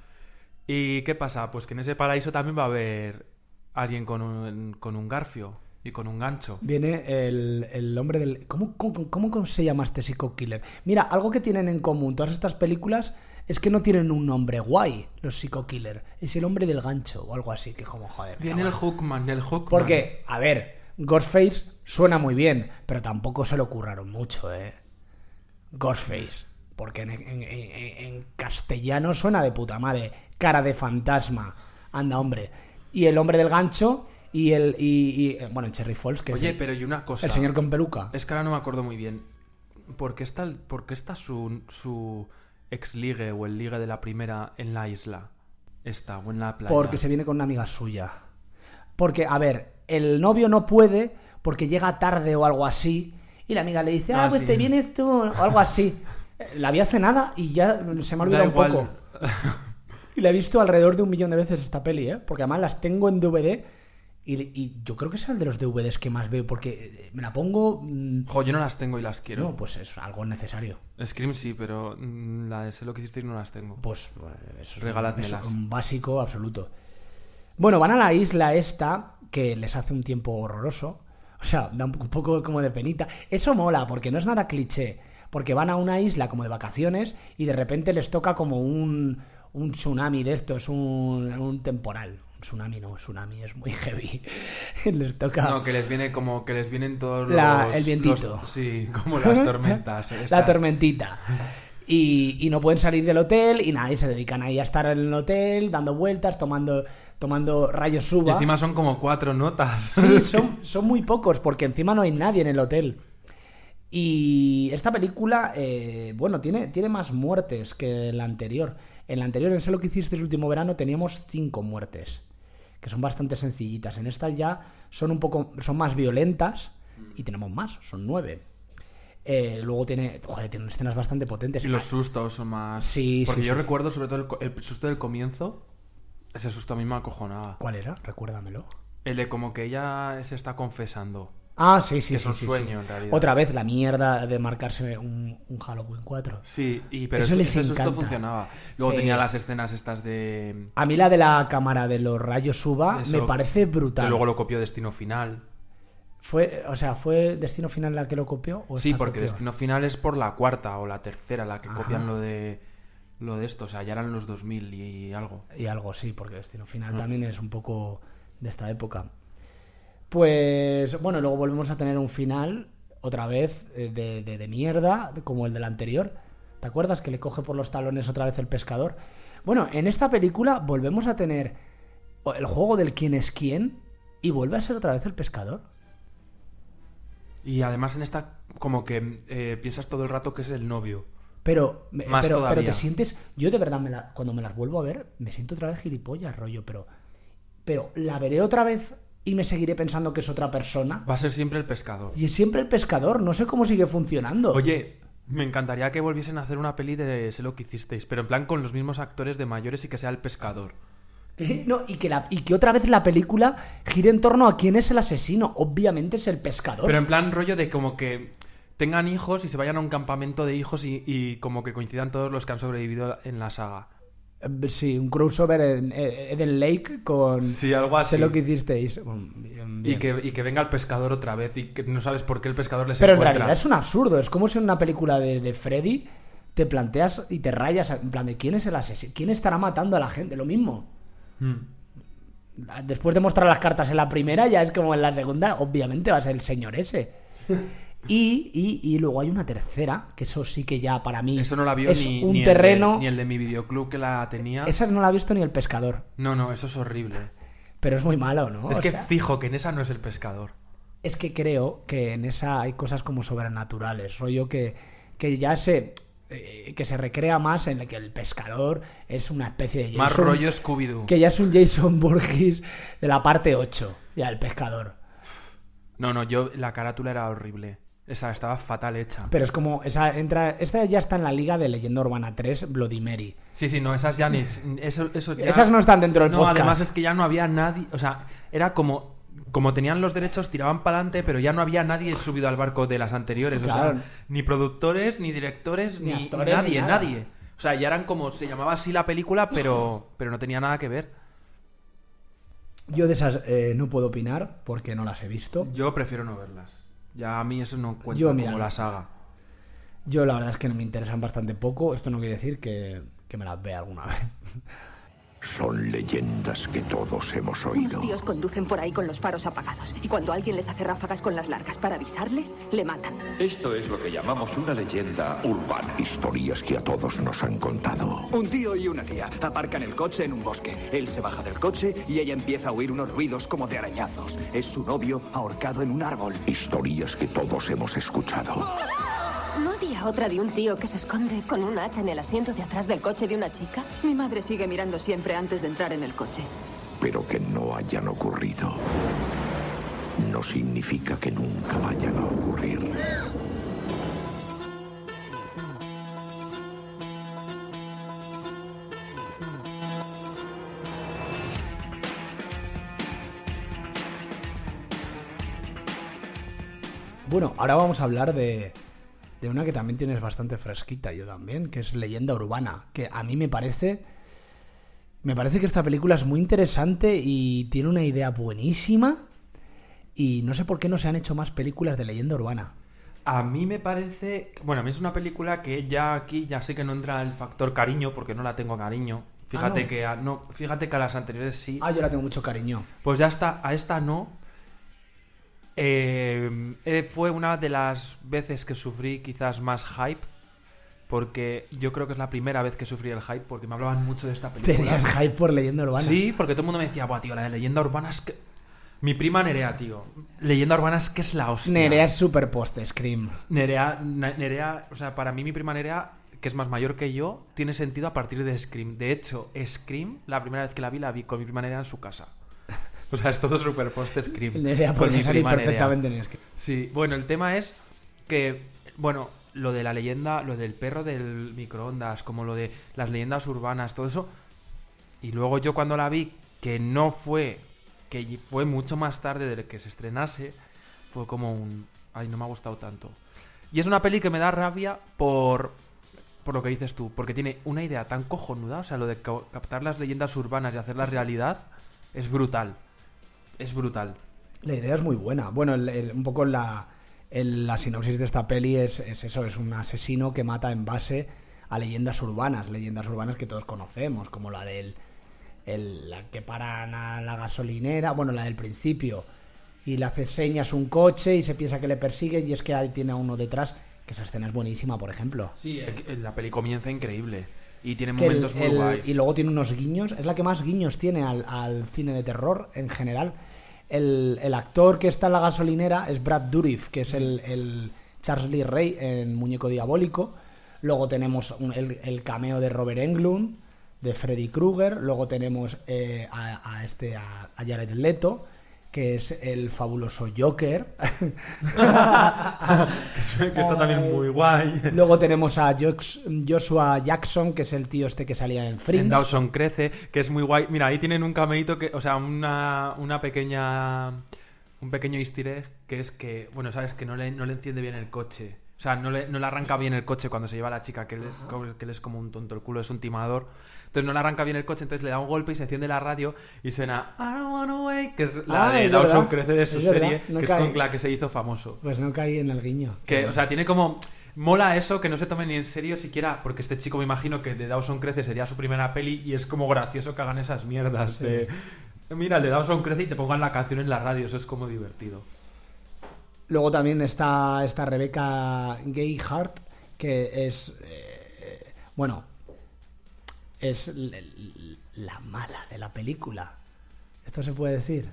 ¿Y qué pasa? Pues que en ese paraíso también va a haber alguien con un, con un garfio y con un gancho. Viene el, el hombre del... ¿Cómo, cómo, cómo se llama este Psycho Killer? Mira, algo que tienen en común todas estas películas es que no tienen un nombre guay, los Psycho Killer. Es el hombre del gancho o algo así, que como joder. Viene el. Hookman, el Hookman. Porque, a ver, Ghostface suena muy bien, pero tampoco se lo curraron mucho, ¿eh? Ghostface. Porque en, en- en- en castellano suena de puta madre. Cara de fantasma. Anda, hombre. Y el hombre del gancho y el. Y, y- eh, bueno, en Cherry Falls, que es Oye, el, pero y una cosa. el señor con peluca. Es que ahora no me acuerdo muy bien. ¿Por qué está, el- por qué está su, su ex ligue o el ligue de la primera en la isla? Está, o en la playa. Porque se viene con una amiga suya. Porque, a ver, el novio no puede porque llega tarde o algo así. Y la amiga le dice, ah, Ah, pues sí. te vienes tú, o algo así. Eh, La vi hace nada y ya se me ha Da olvidado un poco. Y la he visto alrededor de un millón de veces esta peli, ¿eh? Porque además las tengo en DVD y, y yo creo que es el de los DVDs que más veo porque eh, me la pongo... mm, Jo, yo no las tengo y las quiero. No, pues es algo necesario. Scream sí, pero mm, la de sé lo que hicisteis no las tengo. Pues eh, eso es un básico absoluto. Bueno, van a la isla esta, que les hace un tiempo horroroso. O sea, da un poco como de penita. Eso mola, porque no es nada cliché. Porque van a una isla como de vacaciones y de repente les toca como un, un tsunami de estos, un, un temporal. Un tsunami no, tsunami es muy heavy. les toca... No, que les viene como que les vienen todos La- los... el vientito. los- sí, como las tormentas. la tormentita. Y, y no pueden salir del hotel y nada, y se dedican ahí a estar en el hotel, dando vueltas, tomando, tomando rayos Y suba. encima son como cuatro notas. Sí, son, son muy pocos, porque encima no hay nadie en el hotel. Y esta película, eh, bueno, tiene, tiene más muertes que la anterior. En la anterior, en Sé lo que hiciste el último verano, teníamos cinco muertes, que son bastante sencillitas. En esta ya son un poco, son más violentas y tenemos más, son nueve. Eh, luego tiene, joder, tiene escenas bastante potentes. Y los sustos son más. Sí, Porque sí, yo sí, recuerdo sobre todo el, el susto del comienzo. Ese susto a mí me acojonaba. ¿Cuál era? Recuérdamelo. El de como que ella se está confesando. Ah, sí, sí, Que sí. es un sí, sueño, sí. en realidad. Otra vez la mierda de marcarse un, un Halloween 4. Sí, y, pero Eso ese- les susto encanta. funcionaba. Luego Sí. tenía las escenas estas de. A mí la de la cámara de los rayos suba eso, me parece brutal. Que luego lo copió Destino Final. Fue, o sea, ¿fue Destino Final la que lo copió? o Sí, porque copió? Destino Final es por la cuarta o la tercera la que Ajá. copian lo de lo de esto. O sea, ya eran los 2000 y algo. Y algo sí, porque Destino Final también es un poco de esta época. Pues bueno, luego volvemos a tener un final, otra vez, eh, de, de- de mierda, como el del anterior. ¿Te acuerdas que le coge por los talones otra vez el pescador? Bueno, en esta película volvemos a tener el juego del quién es quién y vuelve a ser otra vez el pescador. Y además en esta, como que eh, piensas todo el rato que es el novio. Pero, Más pero, te sientes. Yo de verdad, me la- cuando me las vuelvo a ver, me siento otra vez gilipollas, rollo, pero. Pero la veré otra vez y me seguiré pensando que es otra persona. Va a ser siempre el pescador. Y es siempre el pescador, no sé cómo sigue funcionando. Oye, me encantaría que volviesen a hacer una peli de Sé lo que hicisteis, pero en plan con los mismos actores de mayores y que sea el pescador. No, y, que la- y que otra vez la película gire en torno a quién es el asesino. Obviamente es el pescador. Pero en plan rollo de como que tengan hijos y se vayan a un campamento de hijos y, y como que coincidan todos los que han sobrevivido en la saga. Sí, un crossover en Eden Lake con. Sí, algo así. Sé lo que hicisteis. Mm, bien, Y que, y que venga el pescador otra vez y que no sabes por qué el pescador les Pero en realidad es un absurdo. Es como si en una película de, de Freddy te planteas y te rayas en plan de quién es el asesino. ¿Quién estará matando a la gente? Lo mismo. Mm. Después de mostrar las cartas en la primera, ya es como en la segunda, obviamente va a ser el señor ese. Y, y- y luego hay una tercera, que eso sí que ya para mí Eso no la vio es ni, un ni terreno. el de, ni el de mi videoclub que la tenía. Esa no la ha visto ni el pescador. No, no, eso es horrible. Pero es muy malo, ¿no? es O que sea, fijo que en esa no es el pescador. es que creo que en esa hay cosas como sobrenaturales, rollo que, que ya se eh, que se recrea más en el que el pescador es una especie de Jason, Más rollo Scooby-Doo. que ya es un Jason Burgess de la parte 8, ya el pescador. No, no, yo la carátula era horrible. Esa estaba fatal hecha. Pero es como esa entra esta ya está en la liga de Leyenda Urbana 3 Bloody Mary. Sí, sí, no, esas ya ni. Eso, eso ya- Esas no están dentro del no, podcast. además es que ya no había nadie. O sea, era como. Como tenían los derechos, tiraban para adelante, pero ya no había nadie subido al barco de las anteriores. O sea, ni productores, ni directores, Ni ni, actores, nadie, ni nadie. O sea, ya eran como. Se llamaba así la película, pero, pero no tenía nada que ver. Yo de esas eh, no puedo opinar porque no las he visto. Yo prefiero no verlas. Ya a mí eso no cuenta Yo, mira, como la saga. Yo la verdad es que me interesan bastante poco. Esto no quiere decir que, que me las vea alguna vez. Son leyendas que todos hemos oído. tíos conducen por ahí con los faros apagados y cuando alguien les hace ráfagas con las largas para avisarles, le matan. Esto es lo que llamamos una leyenda urbana. Historias que a todos nos han contado. Un tío y una tía aparcan el coche en un bosque. Él se baja del coche y ella empieza a oír unos ruidos como de arañazos. Es su novio ahorcado en un árbol. Historias que todos hemos escuchado. ¿No había otra de un tío que se esconde con un hacha en el asiento de atrás del coche de una chica? Mi madre sigue mirando siempre antes de entrar en el coche. Pero que no hayan ocurrido. No significa que nunca vayan a ocurrir. Bueno, ahora vamos a hablar de, de una que también tienes bastante fresquita, yo también, que es Leyenda Urbana, que a mí me parece... Me parece que esta película es muy interesante y tiene una idea buenísima y no sé por qué no se han hecho más películas de Leyenda Urbana. A mí me parece. Bueno, a mí es una película que ya aquí ya sé que no entra el factor cariño, porque no la tengo cariño. Fíjate Ah, ¿no? que a, no, fíjate que a las anteriores sí. Ah, yo la tengo mucho cariño. Pues ya está, a esta no. Eh, eh, fue una de las veces que sufrí quizás más hype. Porque yo creo que es la primera vez que sufrí el hype, porque me hablaban mucho de esta película. Tenías hype por Leyenda Urbana. Sí, porque todo el mundo me decía, buah, tío, la de leyenda urbana es que. Mi prima Nerea, tío. Leyenda urbana es que es la hostia. Nerea es super post Scream. Nerea, Nerea, o sea, para mí mi prima Nerea, que es más mayor que yo, tiene sentido a partir de Scream. De hecho, Scream, la primera vez que la vi, la vi con mi prima Nerea en su casa. O sea, es todo super post Scream. Nerea podría salir Nerea. perfectamente en Scream. Sí, bueno, el tema es que bueno, lo de la leyenda, lo del perro del microondas, como lo de las leyendas urbanas, todo eso. Y luego yo cuando la vi, que no fue, que fue mucho más tarde de que se estrenase, fue como un... Ay, no me ha gustado tanto. Y es una peli que me da rabia por, por lo que dices tú, porque tiene una idea tan cojonuda, o sea, lo de ca- captar las leyendas urbanas y hacerlas realidad, es brutal. Es brutal. La idea es muy buena. Bueno, el- el- un poco la, el- la sinopsis de esta peli es, es eso, es un asesino que mata en base a leyendas urbanas, leyendas urbanas que todos conocemos, como la del el- la que paran a la gasolinera, bueno, la del principio, y le hace señas un coche y se piensa que le persiguen y es que ahí tiene a uno detrás, que esa escena es buenísima, por ejemplo. Sí, la peli comienza increíble. Y tiene el- momentos muy el- guays. Y luego tiene unos guiños. Es la que más guiños tiene al, al cine de terror en general. El, el actor que está en la gasolinera es Brad Dourif, que es el, el Charles Lee Ray en Muñeco Diabólico. Luego tenemos un- el, el cameo de Robert Englund, de Freddy Krueger. Luego tenemos eh, a, a este a, a Jared Leto, que es el fabuloso Joker. que está también muy guay. Luego tenemos a Joshua Jackson, que es el tío este que salía en Fringe. En Dawson crece, que es muy guay. Mira, ahí tienen un cameíto que, o sea, una, una pequeña. Un pequeño easter egg que es que, bueno, sabes que no le, no le enciende bien el coche. O sea, no le, no le arranca bien el coche cuando se lleva a la chica, que él, que él es como un tonto, el culo es un timador. Entonces no le arranca bien el coche, entonces le da un golpe y se enciende la radio y suena I don't wanna wait, que es la Ah, de Dawson crece de su Es serie, no que cae. es con la que se hizo famoso. Pues no caí en el guiño. Que, o sea, tiene como. Mola eso, que no se tome ni en serio siquiera, porque este chico me imagino que de Dawson Crece sería su primera peli y es como gracioso que hagan esas mierdas Sí. de. Mira, el de Dawson Crece y te pongan la canción en la radio, eso es como divertido. Luego también está esta Rebecca Gayhart, que es. eh, bueno, es la mala de la película. ¿Esto se puede decir?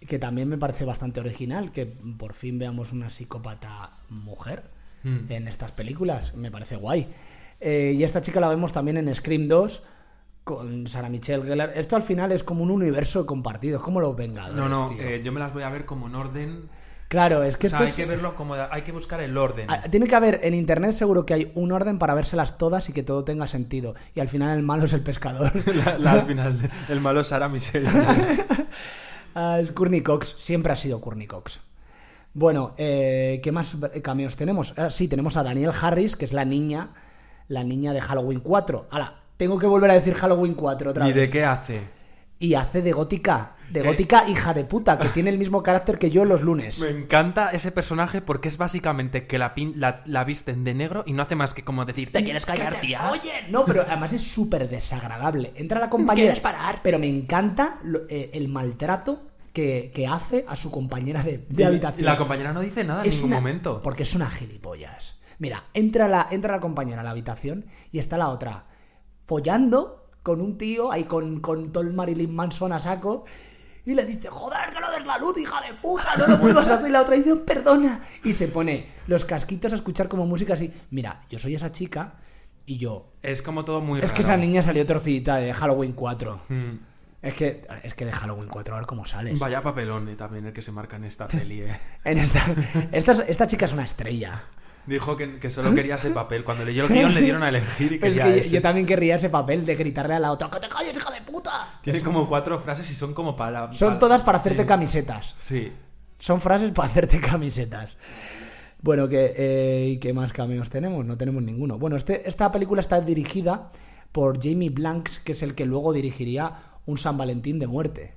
Que también me parece bastante original que por fin veamos una psicópata mujer Hmm. en estas películas. Me parece guay. Eh, y esta chica la vemos también en Scream 2 con Sarah Michelle Gellar. Esto al final es como un universo compartido, es como los Vengadores. No, no, tío. eh, yo me las voy a ver como en orden. Claro, es que o sea, esto hay es- que verlo como. hay que buscar el orden. Ah, Tiene que haber en internet seguro que hay un orden para vérselas todas y que todo tenga sentido. Y al final el malo es el pescador. La- la- al final, el malo es Sarah Michelle. Ah, es Courtney Cox, siempre ha sido Courtney Cox. Bueno, eh, ¿qué más cameos tenemos? Ah, sí, tenemos a Daniel Harris, que es la niña, la niña de Halloween 4. Ahora, tengo que volver a decir Halloween 4 otra ¿Y vez. de qué hace? Y hace de gótica, de gótica hija de puta, que tiene el mismo carácter que yo los lunes. Me encanta ese personaje porque es básicamente que la, pin- la, la visten de negro y no hace más que como decir, ¿te quieres callar, tía? Oye, no, pero además es súper desagradable. Entra la compañera. ¿Quieres parar? Pero me encanta lo- eh, el maltrato que, que hace a su compañera de, de habitación. y la compañera no dice nada en Es ningún una- momento. Porque es una gilipollas. Mira, entra la, entra la compañera a la habitación y está la otra follando con un tío ahí con, con todo el Marilyn Manson a saco. Y le dice, joder, que no des la luz, hija de puta, no lo vuelvas a hacer. Y la otra dice, perdona. Y se pone los casquitos a escuchar como música así. Mira, yo soy esa chica y yo. Es como todo muy Es que esa niña salió torcidita de Halloween 4. Mm. Es que, es que de Halloween 4, a ver cómo sales. Vaya papelón eh, también el que se marca en esta peli, eh. En esta, esta, esta chica es una estrella. Dijo que, que solo quería ese papel. Cuando leyó el guion le dieron a elegir y Pero es quería que yo, ese. yo también querría ese papel de gritarle a la otra, ¡que te calles, hija de puta! Tiene como cuatro frases y son como para... Son todas para hacerte sí. camisetas. Sí. Son frases para hacerte camisetas. Bueno, ¿qué, eh, ¿y qué más cameos tenemos? No tenemos ninguno. Bueno, este, esta película está dirigida por Jamie Blanks, que es el que luego dirigiría un San Valentín de muerte.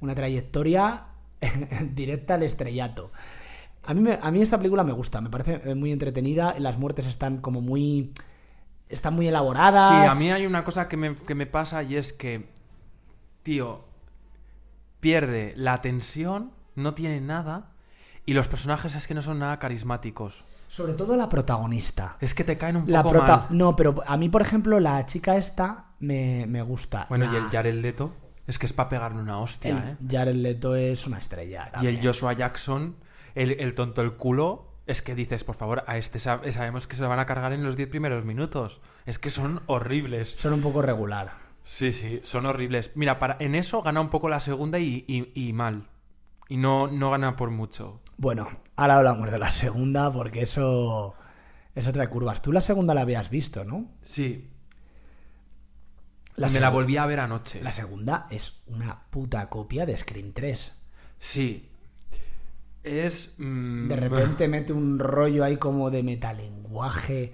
Una trayectoria directa al estrellato. A mí, me- a mí esta película me gusta, me parece eh, muy entretenida. Las muertes están como muy. Están muy elaboradas. Sí, a mí hay una cosa que me, que me pasa y es que, tío, pierde la tensión, no tiene nada y los personajes es que no son nada carismáticos. Sobre todo la protagonista. Es que te caen un La poco prota- mal. No, pero a mí, por ejemplo, la chica esta me, me gusta. Bueno, La- y el Jared Leto es que es para pegarle una hostia, el ¿eh? Jared Leto es una estrella. Y el Joshua Jackson, el, el tonto el culo, es que dices, por favor, a este sab- sabemos que se lo van a cargar en los 10 primeros minutos. Es que son horribles. Son un poco regular. Sí, sí, son horribles. Mira, para, en eso gana un poco la segunda y, y- y mal. Y no, no gana por mucho. Bueno, ahora hablamos de la segunda porque eso es otra de curvas. Tú la segunda la habías visto, ¿no? Sí. La me la volví a ver anoche. La segunda es una puta copia de Scream 3. Sí. Es. mm, De repente mete un rollo ahí como de metalenguaje.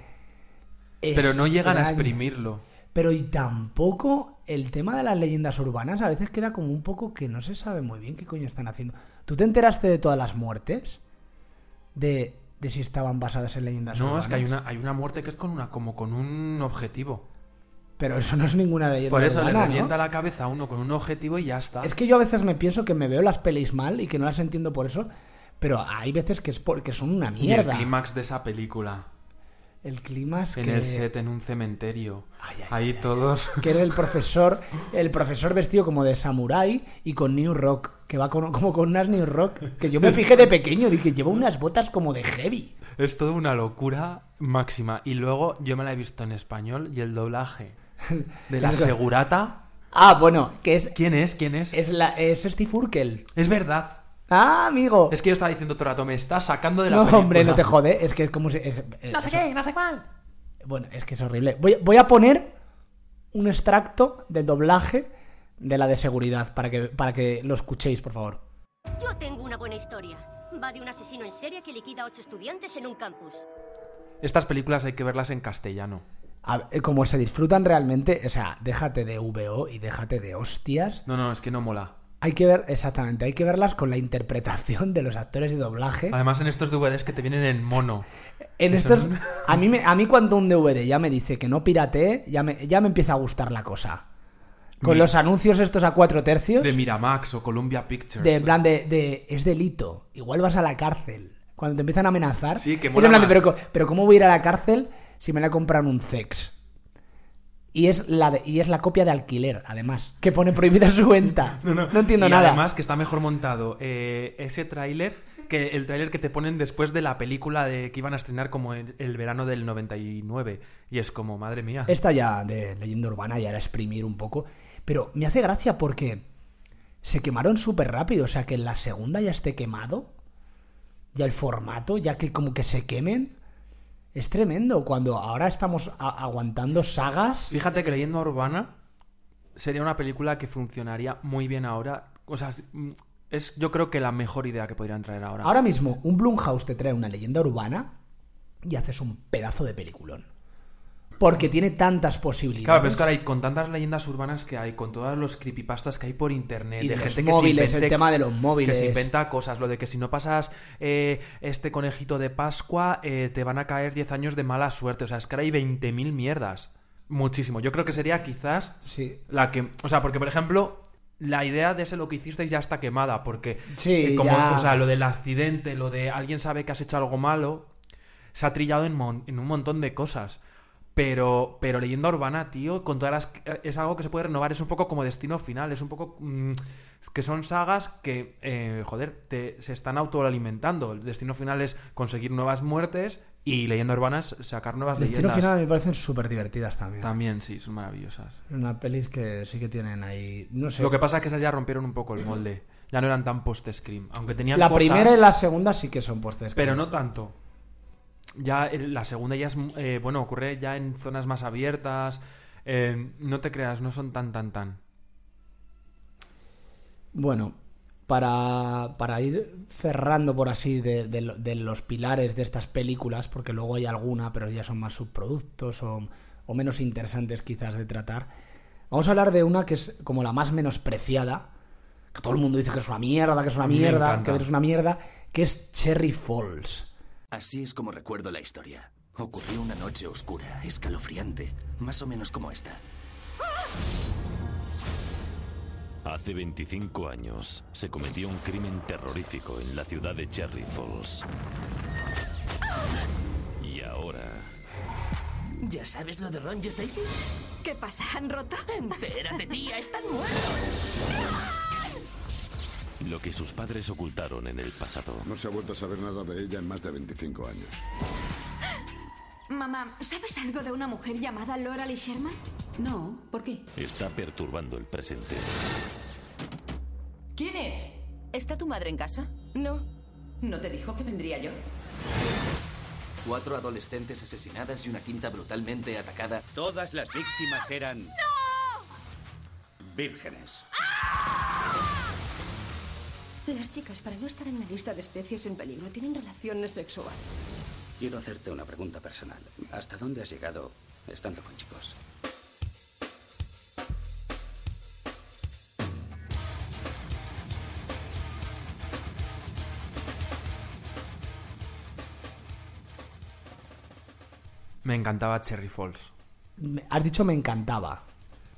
Pero no llegan a exprimirlo. Pero y tampoco el tema de las leyendas urbanas a veces queda como un poco que no se sabe muy bien qué coño están haciendo. ¿Tú te enteraste de todas las muertes? De, de si estaban basadas en leyendas No, urbanas. es que hay una, hay una muerte que es con una, como con un objetivo. Pero eso no es ninguna leyenda Por eso le ¿no? revienta la cabeza a uno con un objetivo y ya está. Es que yo a veces me pienso que me veo las pelis mal y que no las entiendo por eso, pero hay veces que es porque son una Y el mierda. clímax de esa película. El clímax En que... el set, en un cementerio. Ay, ay, Ahí ay, todos. que era el profesor, el profesor vestido como de samurái y con New Rock, que va con- como con unas New Rock, que yo me fijé de pequeño, dije, lleva unas botas como de heavy. Es todo una locura máxima. Y luego yo me la he visto en español y el doblaje de la segurata. Ah, bueno, que es, ¿Quién es? ¿Quién es? es, la, es Steve Urkel. Es verdad. Ah, amigo. Es que yo estaba diciendo todo el rato, me está sacando de la no, película. hombre, no te jode, es que es como si... es- eh, No sé eso- qué, no sé cuál. Bueno, es que es horrible. Voy, voy a poner un extracto del doblaje de la de seguridad para que, para que lo escuchéis, por favor. Yo tengo una buena historia. Va de un asesino en serie que liquida a ocho estudiantes en un campus. Estas películas hay que verlas en castellano. A- eh, como se disfrutan realmente, o sea, déjate de VO y déjate de hostias. No, no, es que no mola. Hay que ver, exactamente, hay que verlas con la interpretación de los actores de doblaje. Además en estos DVDs que te vienen en mono. En estos, a mí, me- a mí cuando un DVD ya me dice que no piratee, ya me, ya me empieza a gustar la cosa. Con los anuncios estos a cuatro tercios. De Miramax o Columbia Pictures. De en plan de, de- es delito. Igual vas a la cárcel. Cuando te empiezan a amenazar. Sí, que mola plan más. pero, pero ¿cómo voy a ir a la cárcel si me la compran un sex? Y es la de- y es la copia de alquiler, además, que pone prohibida su venta. No, entiendo y nada. además que está mejor montado eh, ese tráiler que el tráiler que te ponen después de la película de que iban a estrenar como el, el verano del 99. Y es como, madre mía. Esta ya de leyenda urbana ya era exprimir un poco. Pero me hace gracia porque se quemaron súper rápido. O sea, que en la segunda ya esté quemado. Ya el formato, ya que como que se quemen. Es tremendo. Cuando ahora estamos aguantando sagas. Fíjate que Leyenda Urbana sería una película que funcionaría muy bien ahora. O sea, es- mm, es yo creo que la mejor idea que podrían traer ahora. Ahora mismo, un Blumhouse te trae una leyenda urbana y haces un pedazo de peliculón. Porque tiene tantas posibilidades. Claro, pero es que ahora hay con tantas leyendas urbanas que hay, con todos los creepypastas que hay por internet, Y de de, los gente móviles, que se el invente, tema de los móviles. que se inventa cosas, lo de que si no pasas eh, este conejito de Pascua eh, te van a caer 10 años de mala suerte, o sea, es que ahora hay 20.000 mierdas, muchísimo. Yo creo que sería quizás Sí. la que, o sea, porque por ejemplo la idea de ese lo que hicisteis ya está quemada, porque Sí, eh, como, ya. o sea, lo del accidente, lo de alguien sabe que has hecho algo malo, se ha trillado en, mon- en un montón de cosas. Pero, pero leyenda urbana, tío, con todas las, es algo que se puede renovar, es un poco como destino final, es un poco mm, que son sagas que, eh, joder, te, se están autoalimentando. El destino final es conseguir nuevas muertes y leyenda urbana es sacar nuevas Destino leyendas. Final me parecen súper divertidas también. También, sí, son maravillosas. Una pelis que sí que tienen ahí. No sé. Lo que pasa es que esas ya rompieron un poco el molde. Ya no eran tan post-scream. Aunque tenían la cosas, primera y la segunda sí que son postes. Pero no tanto. Ya la segunda ya es... eh, bueno, ocurre ya en zonas más abiertas. eh, no te creas, no son tan, tan, tan. Bueno, para, para ir cerrando por así de, de lo- de los pilares de estas películas, porque luego hay alguna, pero ya son más subproductos o, o menos interesantes quizás de tratar, vamos a hablar de una que es como la más menospreciada, que todo el mundo dice que es una mierda, que es una mierda, que es una mierda, que es Cherry Falls. Así es como recuerdo la historia. Ocurrió una noche oscura, escalofriante, más o menos como esta. Hace 25 años se cometió un crimen terrorífico en la ciudad de Cherry Falls. Y ahora ¿Ya sabes lo de Ron y Stacy? ¿Qué pasa? ¿Han roto? Entérate, tía, están muertos. Lo que sus padres ocultaron en el pasado No se ha vuelto a saber nada de ella en más de 25 años. Mamá, ¿sabes algo de una mujer llamada Laura Lee Sherman? No, ¿por qué? está perturbando el presente. ¿Quién es? ¿Está tu madre en casa? No. ¿No te dijo que vendría yo? Cuatro adolescentes asesinadas y una quinta brutalmente atacada. Todas las víctimas eran... Vírgenes. Las chicas, para no estar en la lista de especies en peligro, tienen relaciones sexuales. Quiero hacerte una pregunta personal. ¿Hasta dónde has llegado estando con chicos? Me encantaba Cherry Falls. Has dicho me encantaba.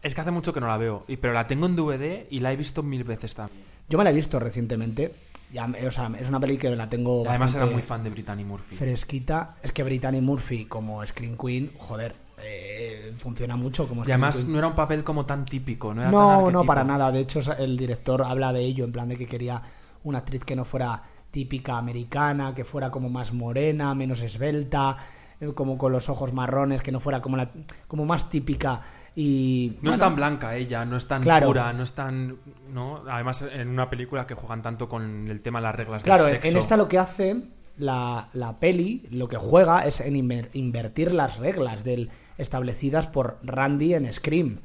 Es que hace mucho que no la veo, y, pero la tengo en DVD y la he visto mil veces también. Yo me la he visto recientemente. Ya, o sea, es una peli que la tengo. Además era muy fan de Brittany Murphy. Fresquita. Es que Brittany Murphy como Screen Queen, joder, eh, funciona mucho como Y Screen además Queen. no era un papel como tan típico, no era tan No, no, para nada. De hecho, el director habla de ello, en plan de que quería una actriz que no fuera típica americana, que fuera como más morena, menos esbelta, eh, como con los ojos marrones, que no fuera como la, como más típica y No es tan blanca ella, no es tan Claro. pura, no es tan... ¿no? Además, en una película que juegan tanto con el tema de las reglas Claro, del en sexo. esta lo que hace la, la peli, lo que juega es en inver- invertir las reglas del, establecidas por Randy en Scream,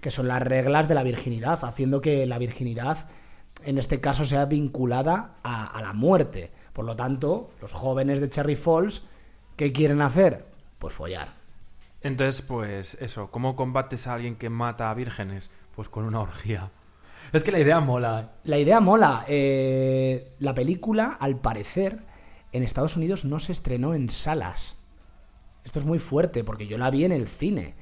que son las reglas de la virginidad, haciendo que la virginidad, en este caso, sea vinculada a, a la muerte. Por lo tanto, los jóvenes de Cherry Falls, ¿qué quieren hacer? Pues follar. Entonces, pues eso, ¿cómo combates a alguien que mata a vírgenes? Pues con una orgía. Es que la idea mola. La idea mola. Eh, la película, al parecer, en Estados Unidos no se estrenó en salas. Esto es muy fuerte porque yo la vi en el cine.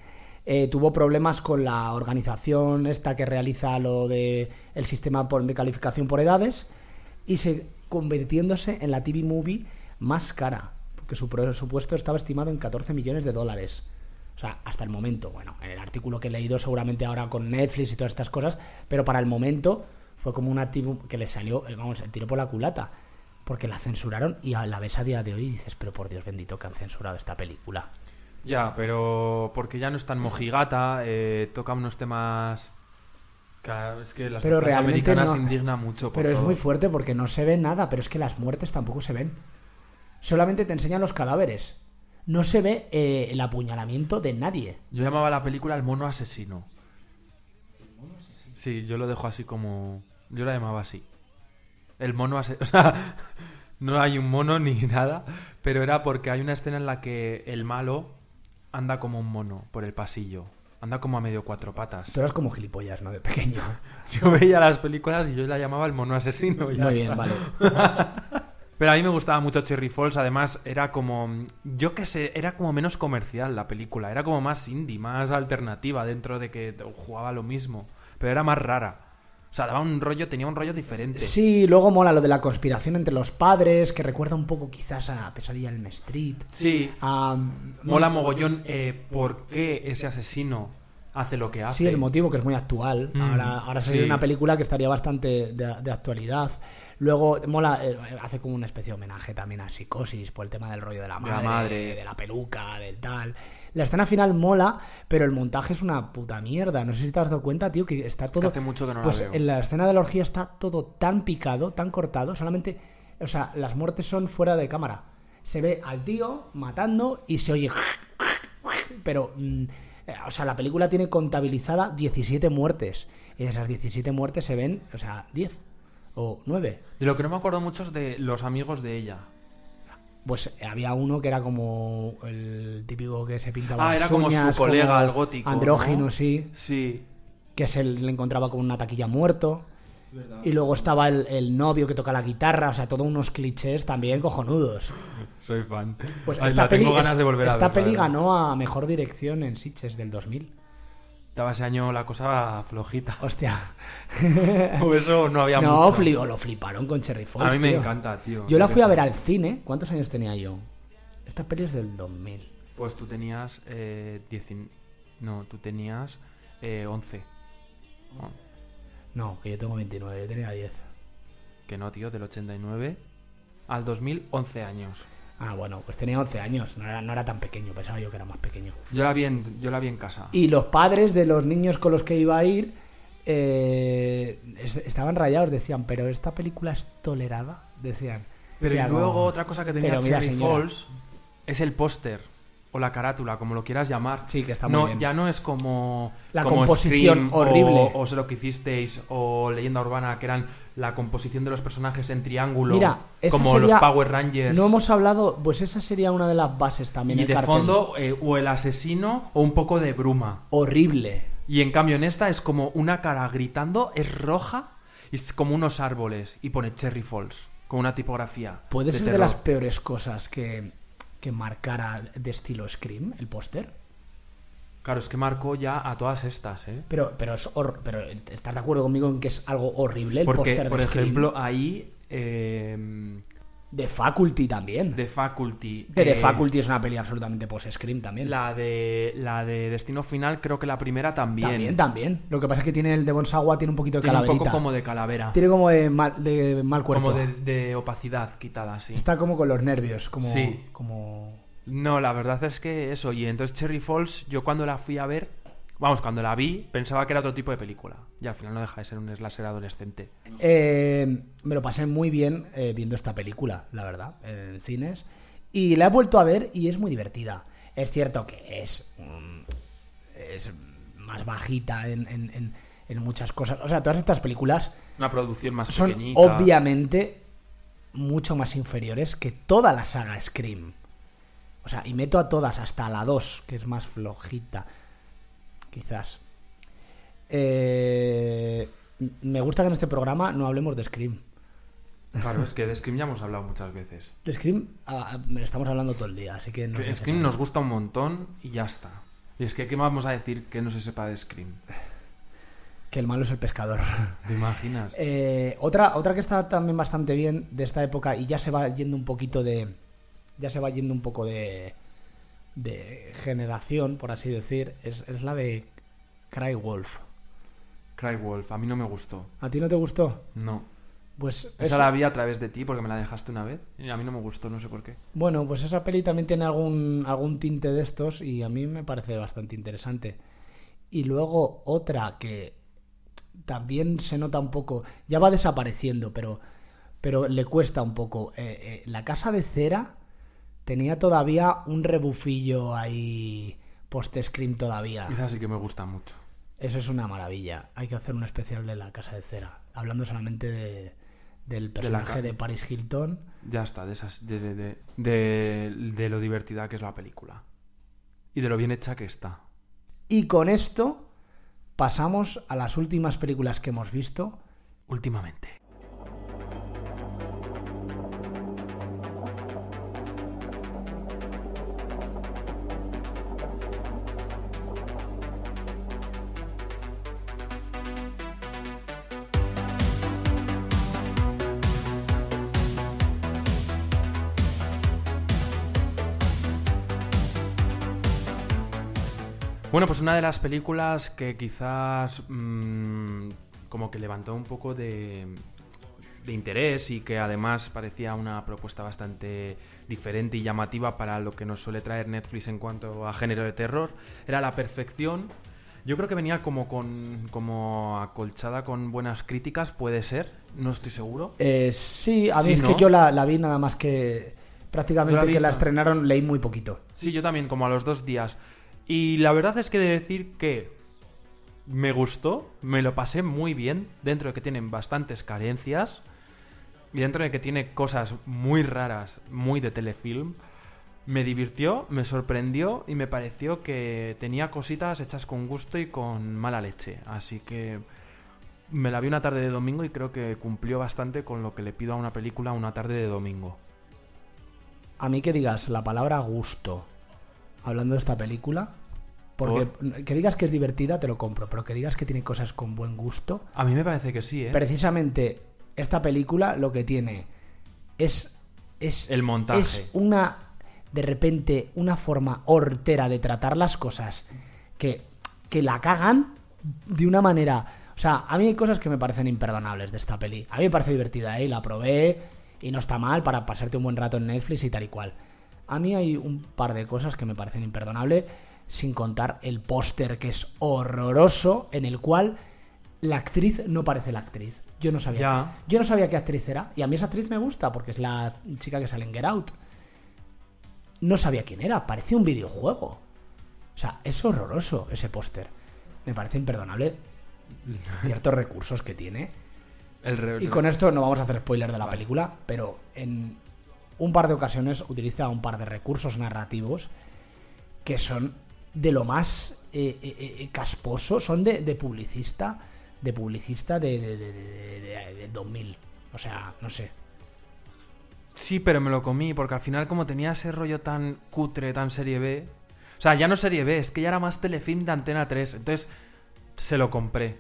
Eh, tuvo problemas con la organización esta que realiza lo de el sistema de calificación por edades y se convirtiéndose en la TV movie más cara porque su presupuesto estaba estimado en 14 millones de dólares. O sea, hasta el momento, bueno, en el artículo que he leído seguramente ahora con Netflix y todas estas cosas, pero para el momento fue como una TV que le salió, eh, vamos, el tiro por la culata, porque la censuraron y a la ves a día de hoy y dices, pero por Dios bendito que han censurado esta película. Ya, pero porque ya no es tan mojigata, eh, toca unos temas... Claro, es que la pero sociedad realmente americana no- indigna mucho. por Pero es muy fuerte porque no se ve nada, pero es que las muertes tampoco se ven. Solamente te enseñan los cadáveres. No se ve eh, el apuñalamiento de nadie. Yo llamaba a la película El mono asesino. Sí, yo lo dejo así como... Yo la llamaba así. El mono asesino... O sea, no hay un mono ni nada, pero era porque hay una escena en la que el malo anda como un mono por el pasillo. Anda como a medio cuatro patas. Tú eras como gilipollas, ¿no? De pequeño. Yo veía las películas y yo la llamaba el mono asesino. Muy bien, está. vale. Pero a mí me gustaba mucho Cherry Falls, además era como, yo qué sé, era como menos comercial la película, era como más indie, más alternativa dentro de que jugaba lo mismo, pero era más rara. O sea, daba un rollo, tenía un rollo diferente. Sí, luego mola lo de la conspiración entre los padres, que recuerda un poco quizás a Pesadilla en Street. Sí. A- Mola mogollón eh, por qué ese asesino hace lo que hace. Sí, el motivo que es muy actual. Mm, ahora ahora sería sí. una película que estaría bastante de, de actualidad. Luego mola, eh, hace como una especie de homenaje también a Psicosis por el tema del rollo de la De madre, la madre. de la peluca, del tal. La escena final mola, pero el montaje es una puta mierda. No sé si te has dado cuenta, tío, que está todo. hace mucho que no la pues veo. en la escena de la orgía está todo tan picado, tan cortado. Solamente, o sea, las muertes son fuera de cámara. Se ve al tío matando y se oye. Pero, mm, eh, o sea, la película tiene contabilizada 17 muertes. Y de esas 17 muertes se ven, o sea, 10 o 9. De lo que no me acuerdo mucho es de los amigos de ella. Pues eh, había uno que era como el típico que se pintaba Ah, las era como su colega, como el gótico, Andrógino, ¿no? sí. Sí. Que se le encontraba con una taquilla muerto. Y luego estaba el, el novio que toca la guitarra, o sea, todos unos clichés también cojonudos. Soy fan. Pues Ay, esta la peli, tengo ganas de volver a esta ver, la peli ganó a mejor dirección en Sitges del 2000. Estaba ese año la cosa flojita. Hostia. O eso no había no, mucho. fli- lo fliparon con Cherry Falls. A mí me tío. encanta, tío. Yo la fui a ver al cine. ¿Cuántos años tenía yo? Esta peli es del 2000. Pues tú tenías eh, diecin- No, tú tenías eh, 11. Oh, No, que yo tengo 29, yo tenía 10. que no, tío, del 89 al 2000, 11 años. Ah, bueno, pues tenía 11 años, no era, no era tan pequeño, pensaba yo que era más pequeño. Yo la vi en, yo la vi en casa. Y los padres de los niños con los que iba a ir eh, es- estaban rayados, decían, pero esta película es tolerada, decían. Pero y luego no. otra cosa que tenía Cherry. Falls es el póster o la carátula, como lo quieras llamar. Sí, que está muy no, bien. Ya no es como La como composición Scream horrible. o, o Sé lo que hicisteis o Leyenda Urbana, que eran la composición de los personajes en triángulo, Mira, como sería- los Power Rangers. No hemos hablado, pues esa sería una de las bases también. y el de cartel. fondo eh, o el asesino o un poco de bruma. Horrible. Y en cambio en esta es como una cara gritando, es roja, y es como unos árboles y pone Cherry Falls con una tipografía. Puede ser de las peores cosas que, que marcara de estilo Scream, el póster. Claro, es que marcó ya a todas estas, ¿eh? Pero, pero, es hor- pero ¿estás de acuerdo conmigo en que es algo horrible el póster de por Scream? ejemplo, ahí. eh, De Faculty también. de Faculty. Que de eh, Faculty es una peli absolutamente post-Scream también. La de, la de Destino Final, creo que la primera también. También, también. Lo que pasa es que tiene el de Bonsagua, tiene un poquito de Tiene un calaverita. poco como de calavera. Tiene como de mal, de mal cuerpo. Como de, de opacidad quitada, sí. Está como con los nervios, como... Sí. como... No, la verdad es que eso. Y entonces Cherry Falls, yo cuando la fui a ver, vamos, cuando la vi, pensaba que era otro tipo de película. Y al final no deja de ser un slasher adolescente. Eh, me lo pasé muy bien eh, viendo esta película, la verdad, en cines. Y la he vuelto a ver y es muy divertida. Es cierto que es, mm, es más bajita en, en- en- en muchas cosas. O sea, todas estas películas Una producción más son pequeñita. obviamente mucho más inferiores que toda la saga Scream. O sea, y meto a todas hasta la 2, que es más flojita. Quizás. Eh, me gusta que en este programa no hablemos de Scream. Claro, es que de Scream ya hemos hablado muchas veces. De Scream ah, estamos hablando todo el día, así que no es Scream nos gusta un montón y ya está. Y es que, ¿qué vamos a decir que no se sepa de Scream? Que el malo es el pescador. ¿Te imaginas? Eh, otra, otra que está también bastante bien de esta época y ya se va yendo un poquito de. Ya se va yendo un poco de. De generación, por así decir, es, es la de Cry Wolf. Cry Wolf, a mí no me gustó. ¿A ti no te gustó? No. Pues Esa es- la vi a través de ti porque me la dejaste una vez y a mí no me gustó, no sé por qué. Bueno, pues esa peli también tiene algún, algún tinte de estos y a mí me parece bastante interesante. Y luego otra que también se nota un poco, ya va desapareciendo, pero, pero le cuesta un poco. Eh, eh, la casa de cera tenía todavía un rebufillo ahí post-scream todavía. Esa sí que me gusta mucho. Eso es una maravilla. Hay que hacer un especial de la casa de cera, hablando solamente de, del personaje de Paris Hilton. Ya está, de, esas, de, de, de, de- de lo divertida que es la película. Y de lo bien hecha que está. Y con esto pasamos a las últimas películas que hemos visto. Últimamente. Bueno, pues una de las películas que quizás mm, como que levantó un poco de, de interés y que además parecía una propuesta bastante diferente y llamativa para lo que nos suele traer Netflix en cuanto a género de terror, era La Perfección. Yo creo que venía como con como acolchada con buenas críticas, puede ser, no estoy seguro. Eh, sí, a mí Sí, es ¿no? que yo la, la vi nada más que prácticamente la que la estrenaron leí muy poquito. Sí, yo también, como a los dos días. Y la verdad es que de decir que me gustó, me lo pasé muy bien, dentro de que tienen bastantes carencias y dentro de que tiene cosas muy raras, muy de telefilm. Me divirtió, me sorprendió y me pareció que tenía cositas hechas con gusto y con mala leche. Así que me la vi una tarde de domingo y creo que cumplió bastante con lo que le pido a una película una tarde de domingo. A mí que digas la palabra gusto hablando de esta película, porque que digas que es divertida te lo compro, pero que digas que tiene cosas con buen gusto, A mí me parece que sí, ¿eh? precisamente esta película lo que tiene es es El montaje. es una de repente una forma hortera de tratar las cosas que que la cagan de una manera, o sea, a mí hay cosas que me parecen imperdonables de esta peli. A mí me parece divertida, ¿eh? La probé y no está mal para pasarte un buen rato en Netflix y tal y cual. A mí hay un par de cosas que me parecen imperdonables, sin contar el póster que es horroroso, en el cual la actriz no parece la actriz. Yo no sabía. Ya. Yo no sabía qué actriz era. Y a mí esa actriz me gusta porque es la chica que sale en Get Out. No sabía quién era. Parecía un videojuego. O sea, es horroroso ese póster. Me parece imperdonable ciertos recursos que tiene. El Y con esto no vamos a hacer spoiler de la película, pero en un par de ocasiones utiliza un par de recursos narrativos que son de lo más eh, eh, eh, casposo, son de, publicista, de publicista de- de- de 2000. O sea, no sé. Sí, pero me lo comí, porque al final como tenía ese rollo tan cutre, tan serie B... O sea, ya no serie B, es que ya era más telefilm de Antena 3. Entonces, se lo compré.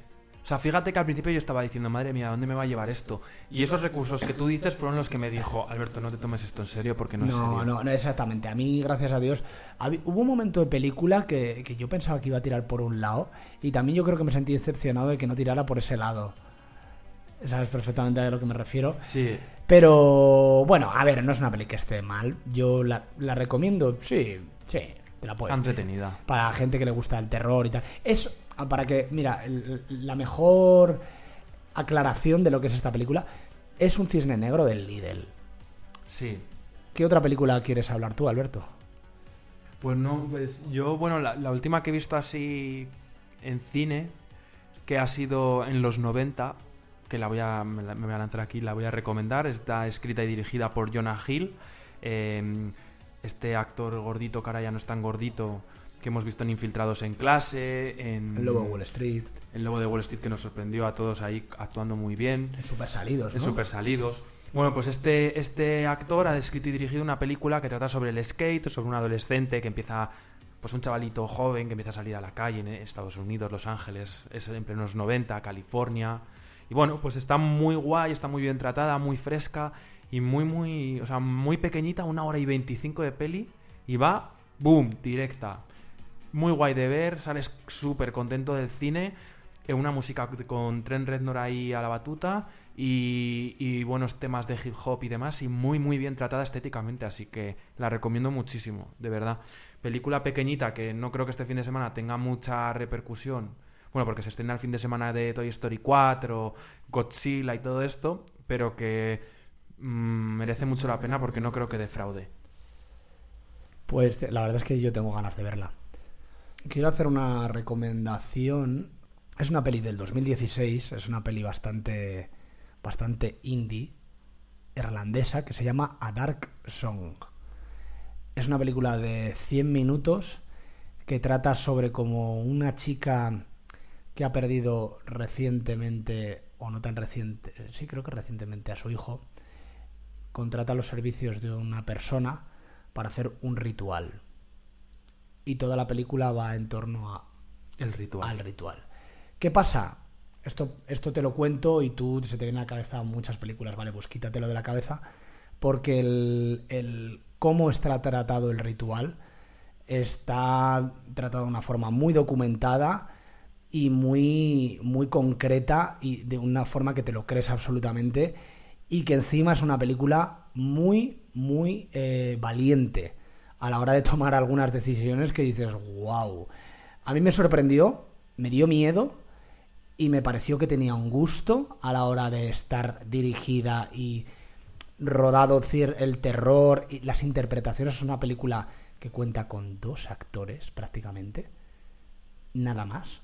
O sea, fíjate que al principio yo estaba diciendo, madre mía, ¿dónde me va a llevar esto? Y esos recursos que tú dices fueron los que me dijo, Alberto, no te tomes esto en serio porque no, es No, serio. no, no, exactamente. A mí, gracias a Dios, hubo un momento de película que, que yo pensaba que iba a tirar por un lado y también yo creo que me sentí decepcionado de que no tirara por ese lado. ¿Sabes perfectamente a lo que me refiero? Sí. Pero bueno, a ver, no es una peli que esté mal. Yo la, la recomiendo, sí, sí, te la puedo. Entretenida. Para gente que le gusta el terror y tal. Es para que, mira, el- la mejor aclaración de lo que es esta película es un cisne negro del Lidl. Sí. ¿Qué otra película quieres hablar tú, Alberto? Pues no, pues yo, bueno, la, la última que he visto así en cine, que ha sido en los 90, que la voy a, me, la- me voy a lanzar aquí, la voy a recomendar, está escrita y dirigida por Jonah Hill, eh, este actor gordito, que ahora ya no es tan gordito, que hemos visto en Infiltrados en clase, en... El Lobo de Wall Street. El Lobo de Wall Street que nos sorprendió a todos ahí actuando muy bien. En Super Salidos, En ¿no? Super Salidos. Bueno, pues este, este actor ha escrito y dirigido una película que trata sobre el skate, sobre un adolescente que empieza, pues un chavalito joven que empieza a salir a la calle en Estados Unidos, Los Ángeles, es en plenos 90, California. Y bueno, pues está muy guay, está muy bien tratada, muy fresca y muy, muy, o sea, muy pequeñita, una hora y 25 de peli y va, boom, directa. Muy guay de ver, sales súper contento del cine. eh, Una música con Trent Reznor ahí a la batuta y, y buenos temas de hip hop y demás y muy muy bien tratada estéticamente, así que la recomiendo muchísimo, de verdad. Película pequeñita que no creo que este fin de semana tenga mucha repercusión, bueno, porque se estrena el fin de semana de Toy Story 4, Godzilla y todo esto, pero que mm, merece mucho la pena porque no creo que defraude. Pues la verdad es que yo tengo ganas de verla. Quiero hacer una recomendación. Es una peli del 2016, es una peli bastante bastante indie irlandesa que se llama A Dark Song. Es una película de 100 minutos que trata sobre como una chica que ha perdido recientemente o no tan reciente, sí creo que recientemente a su hijo contrata los servicios de una persona para hacer un ritual. Y toda la película va en torno a El ritual. al ritual. ¿Qué pasa? Esto, esto te lo cuento y tú se te viene a la cabeza muchas películas, vale, pues quítatelo de la cabeza, porque el, el cómo está tratado el ritual está tratado de una forma muy documentada y muy, muy concreta y de una forma que te lo crees absolutamente y que encima es una película muy, muy eh, valiente a la hora de tomar algunas decisiones que dices, wow. A mí me sorprendió, me dio miedo y me pareció que tenía un gusto a la hora de estar dirigida y rodado el terror y las interpretaciones. Es una película que cuenta con dos actores prácticamente, nada más.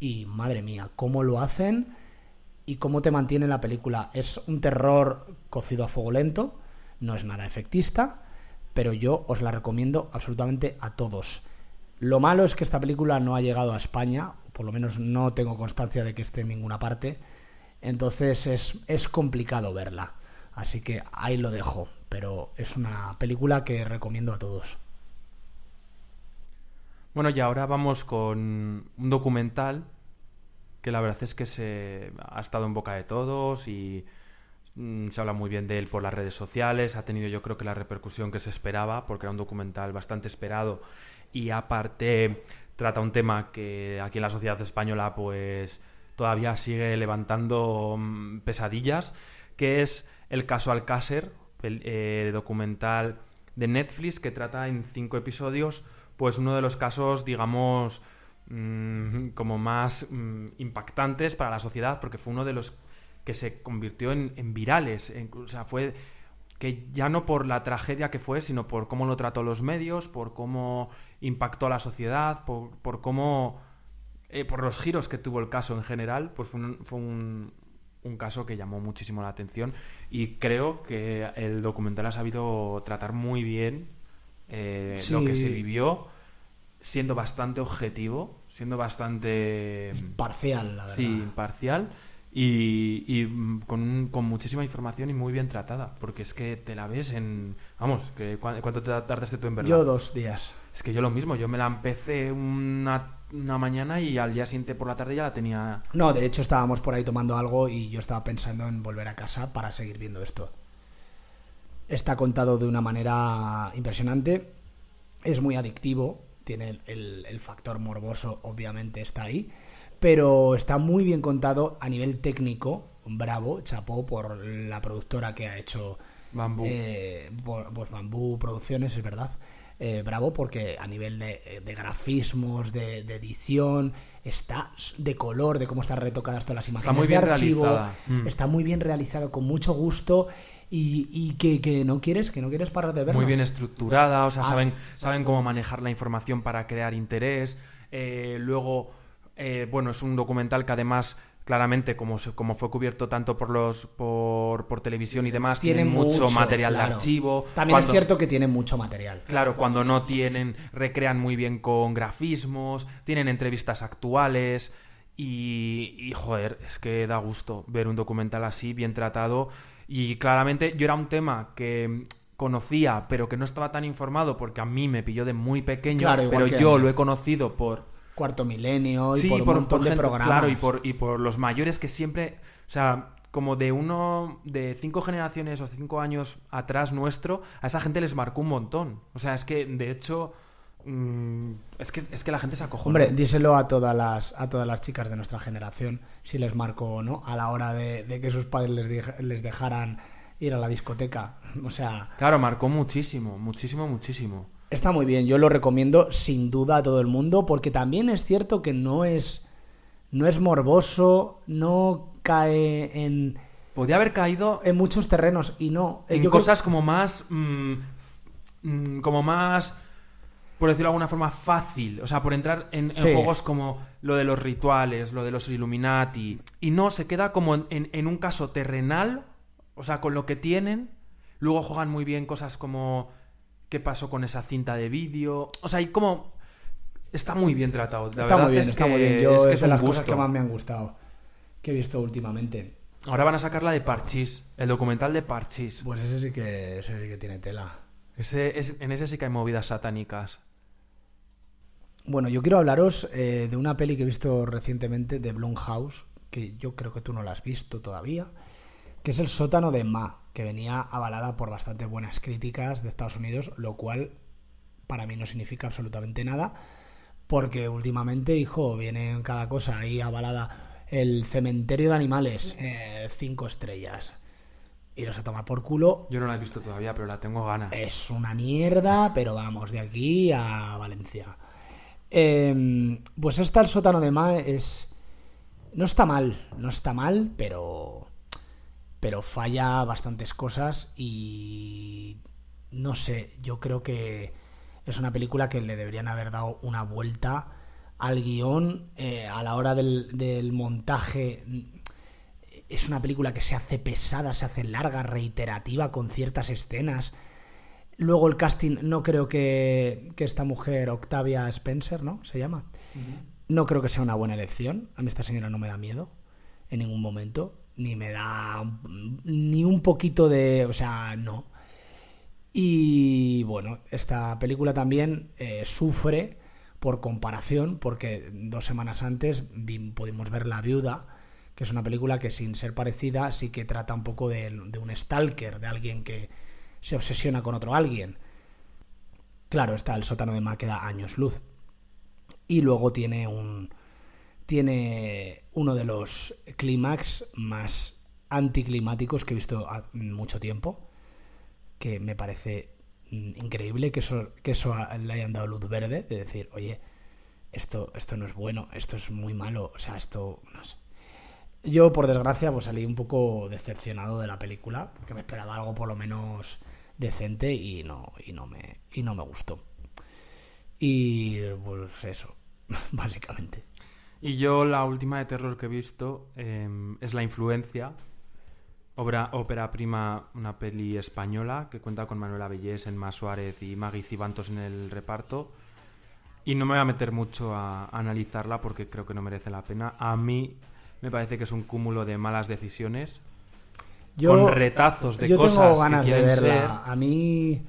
Y madre mía, cómo lo hacen y cómo te mantiene la película. Es un terror cocido a fuego lento, no es nada efectista, pero yo os la recomiendo absolutamente a todos. Lo malo es que esta película no ha llegado a España, por lo menos no tengo constancia de que esté en ninguna parte, entonces es, es complicado verla. Así que ahí lo dejo, pero es una película que recomiendo a todos. Bueno, y ahora vamos con un documental que la verdad es que se ha estado en boca de todos y se habla muy bien de él por las redes sociales, ha tenido yo creo que la repercusión que se esperaba, porque era un documental bastante esperado y aparte trata un tema que aquí en la sociedad española pues todavía sigue levantando mm, pesadillas, que es el caso Alcácer, pel- eh, documental de Netflix que trata en cinco episodios pues uno de los casos digamos mm, como más mm, impactantes para la sociedad porque fue uno de los que se convirtió en, en virales. en- o sea, fue que ya no por la tragedia que fue, sino por cómo lo trató los medios, por cómo impactó a la sociedad, por, por cómo... eh, por los giros que tuvo el caso en general, pues fue un, fue un, un caso que llamó muchísimo la atención y creo que el documental ha sabido tratar muy bien eh, lo que se vivió, siendo bastante objetivo, siendo bastante... Parcial, la verdad. Sí, imparcial y, y, mm, con, con muchísima información y muy bien tratada, porque es que te la ves en... Vamos, que, ¿cu- ¿cuánto te tardaste tú en verla? Yo dos días. Es que yo lo mismo, yo me la empecé una, una mañana y al día siguiente por la tarde ya la tenía... No, de hecho estábamos por ahí tomando algo y yo estaba pensando en volver a casa para seguir viendo esto. Está contado de una manera impresionante, es muy adictivo, tiene el- el factor morboso, obviamente está ahí, pero está muy bien contado a nivel técnico, bravo, chapó por la productora que ha hecho Bambú. eh, pues Bambú Producciones, es verdad. Eh, bravo porque a nivel de, de grafismos, de, de edición, está de color, de cómo están retocadas todas las imágenes. muy de bien archivo, realizada. Mm. Está muy bien realizado, con mucho gusto y, y que, que no quieres, que no quieres parar de verlo. Muy bien estructurada, o sea, Ah. saben, saben cómo manejar la información para crear interés. Eh, luego, eh, bueno, es un documental que además, claramente, como, se- como fue cubierto tanto por los por, por televisión y demás, tiene, mucho, material claro. de archivo. También Cuando- es cierto que tiene mucho material. Claro, cuando no tienen, recrean muy bien con grafismos, tienen entrevistas actuales y, y, joder, es que da gusto ver un documental así, bien tratado. Y claramente yo era un tema que conocía, pero que no estaba tan informado porque a mí me pilló de muy pequeño, Claro, pero yo lo he conocido por... Cuarto Milenio y Sí, por un montón de gente- programas. Claro, y por, y por los mayores que siempre, o sea, como de uno, de cinco generaciones o cinco años atrás nuestro, a esa gente les marcó un montón. O sea, es que, de hecho, mm, es, que, es que la gente se acojó. Hombre, díselo a todas las a todas las chicas de nuestra generación si les marcó o no a la hora de, de que sus padres les, dej- les dejaran ir a la discoteca. O sea, Claro, marcó muchísimo, muchísimo, muchísimo. Está muy bien. Yo lo recomiendo sin duda a todo el mundo porque también es cierto que no es no es morboso, no cae en Podía haber caído en muchos terrenos y no. Eh, en yo creo- cosas como más. mm, mm, como más. Por decirlo de alguna forma, fácil. O sea, por entrar en, juegos como lo de los rituales, lo de los Illuminati. Y no, se queda como en, en- en un caso terrenal. O sea, con lo que tienen. Luego juegan muy bien cosas como. ¿Qué pasó con esa cinta de vídeo? O sea, hay como. Está muy bien tratado. La está muy bien, es está que muy bien. Yo es, que es es de las cosas que más me han gustado que he visto últimamente. Ahora van a sacar la de Parchís, el documental de Parchís. Pues ese sí que ese sí que tiene tela. Ese, es- en ese sí que hay movidas satánicas. Bueno, yo quiero hablaros eh, de una peli que he visto recientemente de Blumhouse, que yo creo que tú no la has visto todavía, que es El sótano de Ma, que venía avalada por bastante buenas críticas de Estados Unidos, lo cual para mí no significa absolutamente nada, porque últimamente, hijo, viene en cada cosa ahí avalada el cementerio de animales, eh, cinco estrellas. Iros a tomar por culo. Yo no la he visto todavía, pero la tengo ganas. Es una mierda, pero vamos, de aquí a Valencia. Eh, pues esta, el sótano de Ma, es. No está mal, no está mal, pero. Pero falla bastantes cosas y. No sé, yo creo que es una película que le deberían haber dado una vuelta al guion eh, a la hora del, del montaje. Es una película que se hace pesada, se hace larga, reiterativa con ciertas escenas. Luego el casting, no creo que, que esta mujer, Octavia Spencer, ¿no? Se llama. No creo que sea una buena elección. A mí esta señora no me da miedo en ningún momento. Ni me da ni un poquito de... O sea, no. Y bueno, esta película también eh, sufre por comparación, porque dos semanas antes pudimos ver La Viuda, que es una película que sin ser parecida sí que trata un poco de, un stalker, de alguien que se obsesiona con otro alguien. Claro, está el sótano de Ma que da años luz. Y luego tiene un. Tiene uno de los clímax más anticlimáticos que he visto hace mucho tiempo. Que me parece mm, increíble que eso, que eso le hayan dado luz verde. De decir, oye, esto, esto no es bueno, esto es muy malo. O sea, esto. No sé. Yo, por desgracia, pues salí un poco decepcionado de la película, porque me esperaba algo por lo menos decente y no, y no, me, y no me gustó. Y pues eso, básicamente. Y yo la última de terror que he visto eh, es La Influencia, obra, ópera prima, una peli española que cuenta con Manuela Bellés, Enma Suárez y Maggie Cibantos en el reparto. Y no me voy a meter mucho a, a analizarla porque creo que no merece la pena. A mí me parece que es un cúmulo de malas decisiones. con retazos de yo cosas tengo ganas que de verla. ser. A mí,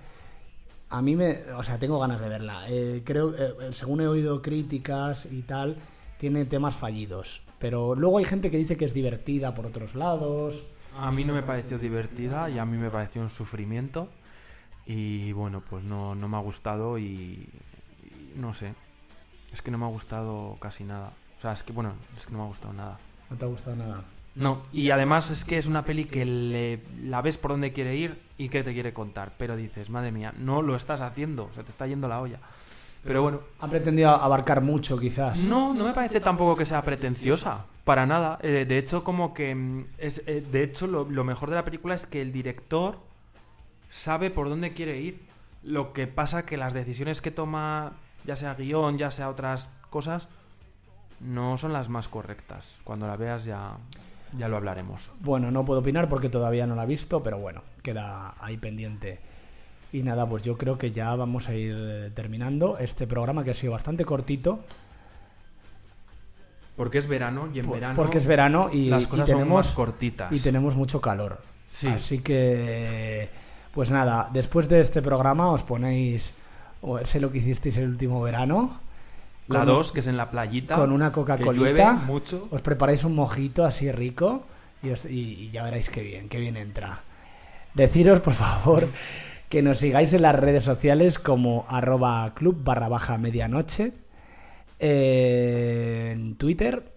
a mí me, o sea, tengo ganas de verla. Eh, creo, eh, según he oído críticas y tal, tiene temas fallidos. Pero luego hay gente que dice que es divertida por otros lados. A mí no me pareció divertida y a mí me pareció un sufrimiento. Y bueno, pues no, no me ha gustado y, y no sé. Es que no me ha gustado casi nada. O sea, es que bueno, es que no me ha gustado nada. No te ha gustado nada. No, y además es que es una peli que le, la ves por dónde quiere ir y qué te quiere contar. Pero dices, madre mía, no lo estás haciendo, se te está yendo la olla. Pero bueno, Ha pretendido abarcar mucho, quizás. no, no me parece tampoco que sea pretenciosa, para nada. Eh, de hecho, como que mm, es, eh, de hecho lo, lo mejor de la película es que el director sabe por dónde quiere ir. Lo que pasa que las decisiones que toma, ya sea guion, ya sea otras cosas, no son las más correctas. Cuando la veas ya, ya lo hablaremos. Bueno, no puedo opinar porque todavía no la he visto, pero bueno, queda ahí pendiente. Y nada, pues yo creo que ya vamos a ir eh, terminando este programa que ha sido bastante cortito. Porque es verano y en Por- verano porque es verano y, las y cosas tenemos son más cortitas. y tenemos mucho calor. Sí. Así que, pues nada, después de este programa os ponéis, sé lo que hicisteis el último verano. La Con- 2, que es en la playita. Con una Coca-Colita. mucho. Os preparáis un mojito así rico y, os- y- y ya veréis qué bien, qué bien entra. Deciros, por favor, que nos sigáis en las redes sociales como arroba club barra baja medianoche. eh, en Twitter.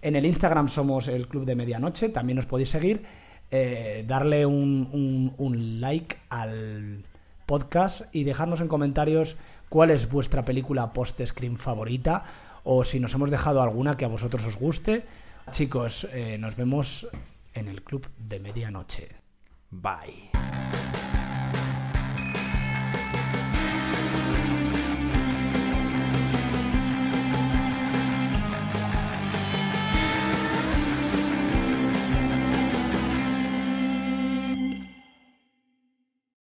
En, el Instagram somos el club de medianoche. También os podéis seguir. eh, darle un, like al podcast y dejarnos en comentarios cuál es vuestra película post-scream favorita o si nos hemos dejado alguna que a vosotros os guste. Chicos, eh, nos vemos en el club de medianoche. Bye.